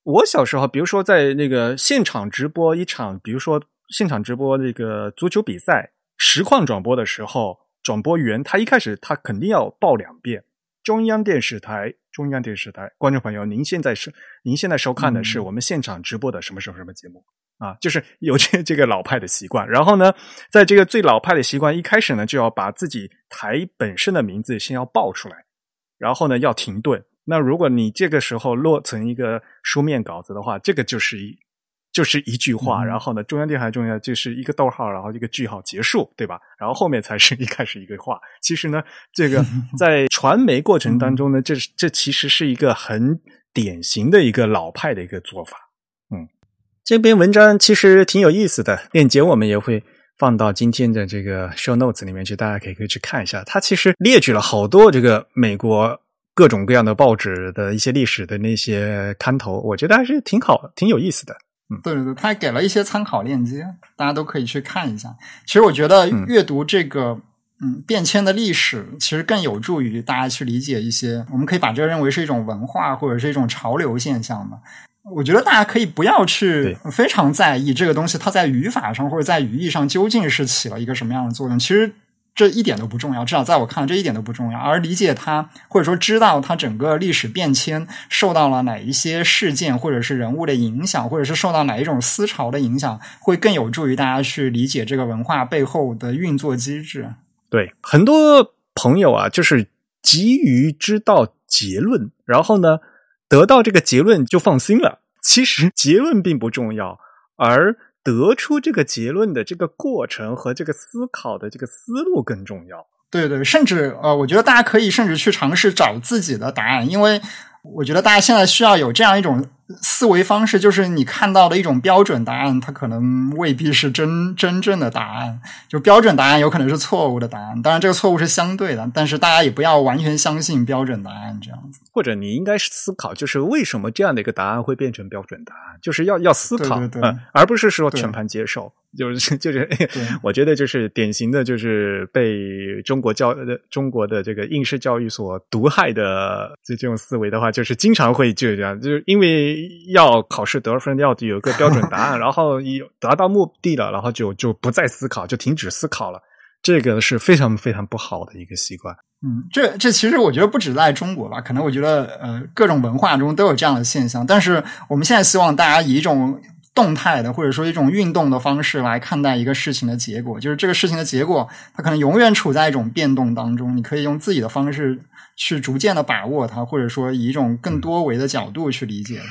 S1: 我小时候，比如说在那个现场直播一场，比如说现场直播那个足球比赛实况转播的时候，转播员他一开始他肯定要报两遍。中央电视台，中央电视台，观众朋友，您现在是您现在收看的是我们现场直播的什么什么什么节目啊？就是有这这个老派的习惯。然后呢，在这个最老派的习惯一开始呢，就要把自己台本身的名字先要报出来。然后呢，要停顿。那如果你这个时候落成一个书面稿子的话，这个就是一就是一句话。然后呢，中央电台重要就是一个逗号，然后一个句号结束，对吧？然后后面才是一开始一个话。其实呢，这个 在传媒过程当中呢，这这其实是一个很典型的一个老派的一个做法。嗯，这篇文章其实挺有意思的，链接我们也会。放到今天的这个 show notes 里面去，大家可以可以去看一下。它其实列举了好多这个美国各种各样的报纸的一些历史的那些刊头，我觉得还是挺好、挺有意思的。
S2: 嗯，对对对，他还给了一些参考链接，大家都可以去看一下。其实我觉得阅读这个嗯变迁的历史，其实更有助于大家去理解一些，我们可以把这认为是一种文化或者是一种潮流现象嘛。我觉得大家可以不要去非常在意这个东西，它在语法上或者在语义上究竟是起了一个什么样的作用。其实这一点都不重要，至少在我看来，这一点都不重要。而理解它，或者说知道它整个历史变迁受到了哪一些事件或者是人物的影响，或者是受到哪一种思潮的影响，会更有助于大家去理解这个文化背后的运作机制。
S1: 对，很多朋友啊，就是急于知道结论，然后呢，得到这个结论就放心了。其实结论并不重要，而得出这个结论的这个过程和这个思考的这个思路更重要。
S2: 对对，甚至呃，我觉得大家可以甚至去尝试找自己的答案，因为我觉得大家现在需要有这样一种。思维方式就是你看到的一种标准答案，它可能未必是真真正的答案。就标准答案有可能是错误的答案，当然这个错误是相对的，但是大家也不要完全相信标准答案这样子。
S1: 或者你应该是思考，就是为什么这样的一个答案会变成标准答案，就是要要思考，
S2: 嗯，
S1: 而不是说全盘接受。就是 就是，我觉得就是典型的，就是被中国教的中国的这个应试教育所毒害的这这种思维的话，就是经常会就这样，就是因为要考试得分，要有一个标准答案，然后有达到目的了，然后就就不再思考，就停止思考了。这个是非常非常不好的一个习惯。
S2: 嗯，这这其实我觉得不止在中国吧，可能我觉得呃各种文化中都有这样的现象。但是我们现在希望大家以一种。动态的，或者说一种运动的方式来看待一个事情的结果，就是这个事情的结果，它可能永远处在一种变动当中。你可以用自己的方式去逐渐的把握它，或者说以一种更多维的角度去理解它。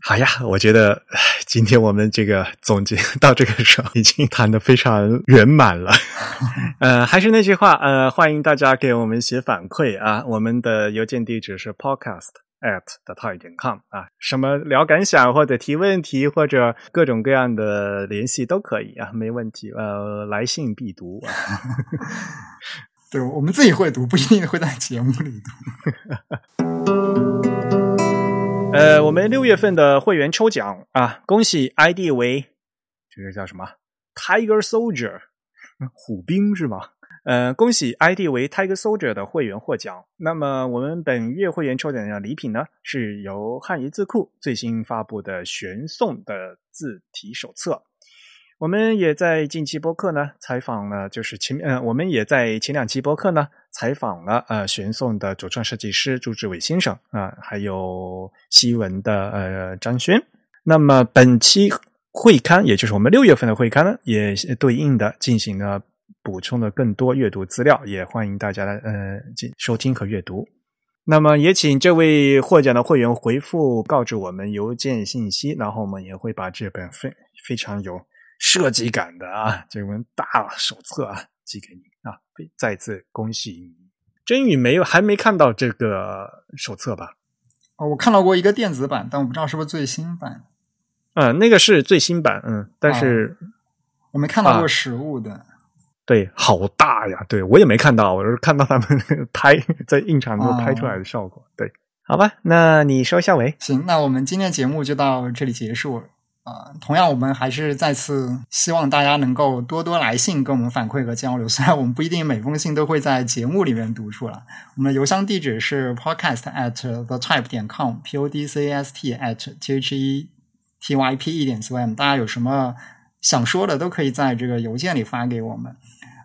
S1: 好呀，我觉得今天我们这个总结到这个时候已经谈的非常圆满了。呃，还是那句话，呃，欢迎大家给我们写反馈啊，我们的邮件地址是 podcast。At the type 点 com 啊，什么聊感想或者提问题或者各种各样的联系都可以啊，没问题。呃，来信必读。
S2: 对，我们自己会读，不一定会在节目里读。
S1: 呃，我们六月份的会员抽奖啊，恭喜 ID 为这个叫什么 Tiger Soldier 虎兵是吗？呃，恭喜 ID 为 Tiger Soldier 的会员获奖。那么我们本月会员抽奖的礼品呢，是由汉仪字库最新发布的玄宋的字体手册。我们也在近期播客呢采访了，就是前呃，我们也在前两期播客呢采访了呃玄宋的主创设计师朱志伟先生啊，还有西文的呃张轩。那么本期会刊，也就是我们六月份的会刊呢，也对应的进行了。补充了更多阅读资料，也欢迎大家来呃收听和阅读。那么也请这位获奖的会员回复告知我们邮件信息，然后我们也会把这本非非常有设计感的啊这本大手册啊寄给你啊。再次恭喜你！真宇没有还没看到这个手册吧？
S2: 哦，我看到过一个电子版，但我不知道是不是最新版。
S1: 嗯，那个是最新版，嗯，但是
S2: 我没看到过实物的。
S1: 对，好大呀！对我也没看到，我是看到他们 拍在印厂中拍出来的效果。对，好吧，那你收一下尾。
S2: 行，那我们今天节目就到这里结束。啊，同样，我们还是再次希望大家能够多多来信跟我们反馈和交流。虽然我们不一定每封信都会在节目里面读出来，我们的邮箱地址是 podcast at the type 点 com，p o d c s t at t h e t y p 一点 c m。大家有什么想说的，都可以在这个邮件里发给我们。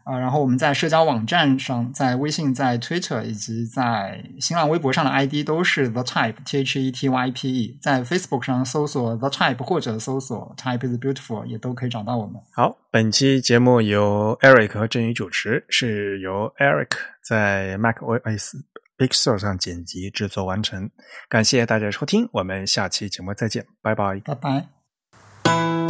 S2: 啊，然后我们在社交网站上，在微信、在 Twitter 以及在新浪微博上的 ID 都是 The Type T H E T Y P E，在 Facebook 上搜索 The Type 或者搜索 Type is Beautiful 也都可以找到我们。
S1: 好，本期节目由 Eric 和振宇主持，是由 Eric 在 Mac OS Big Sur 上剪辑制作完成。感谢大家收听，我们下期节目再见，拜拜，
S2: 拜拜。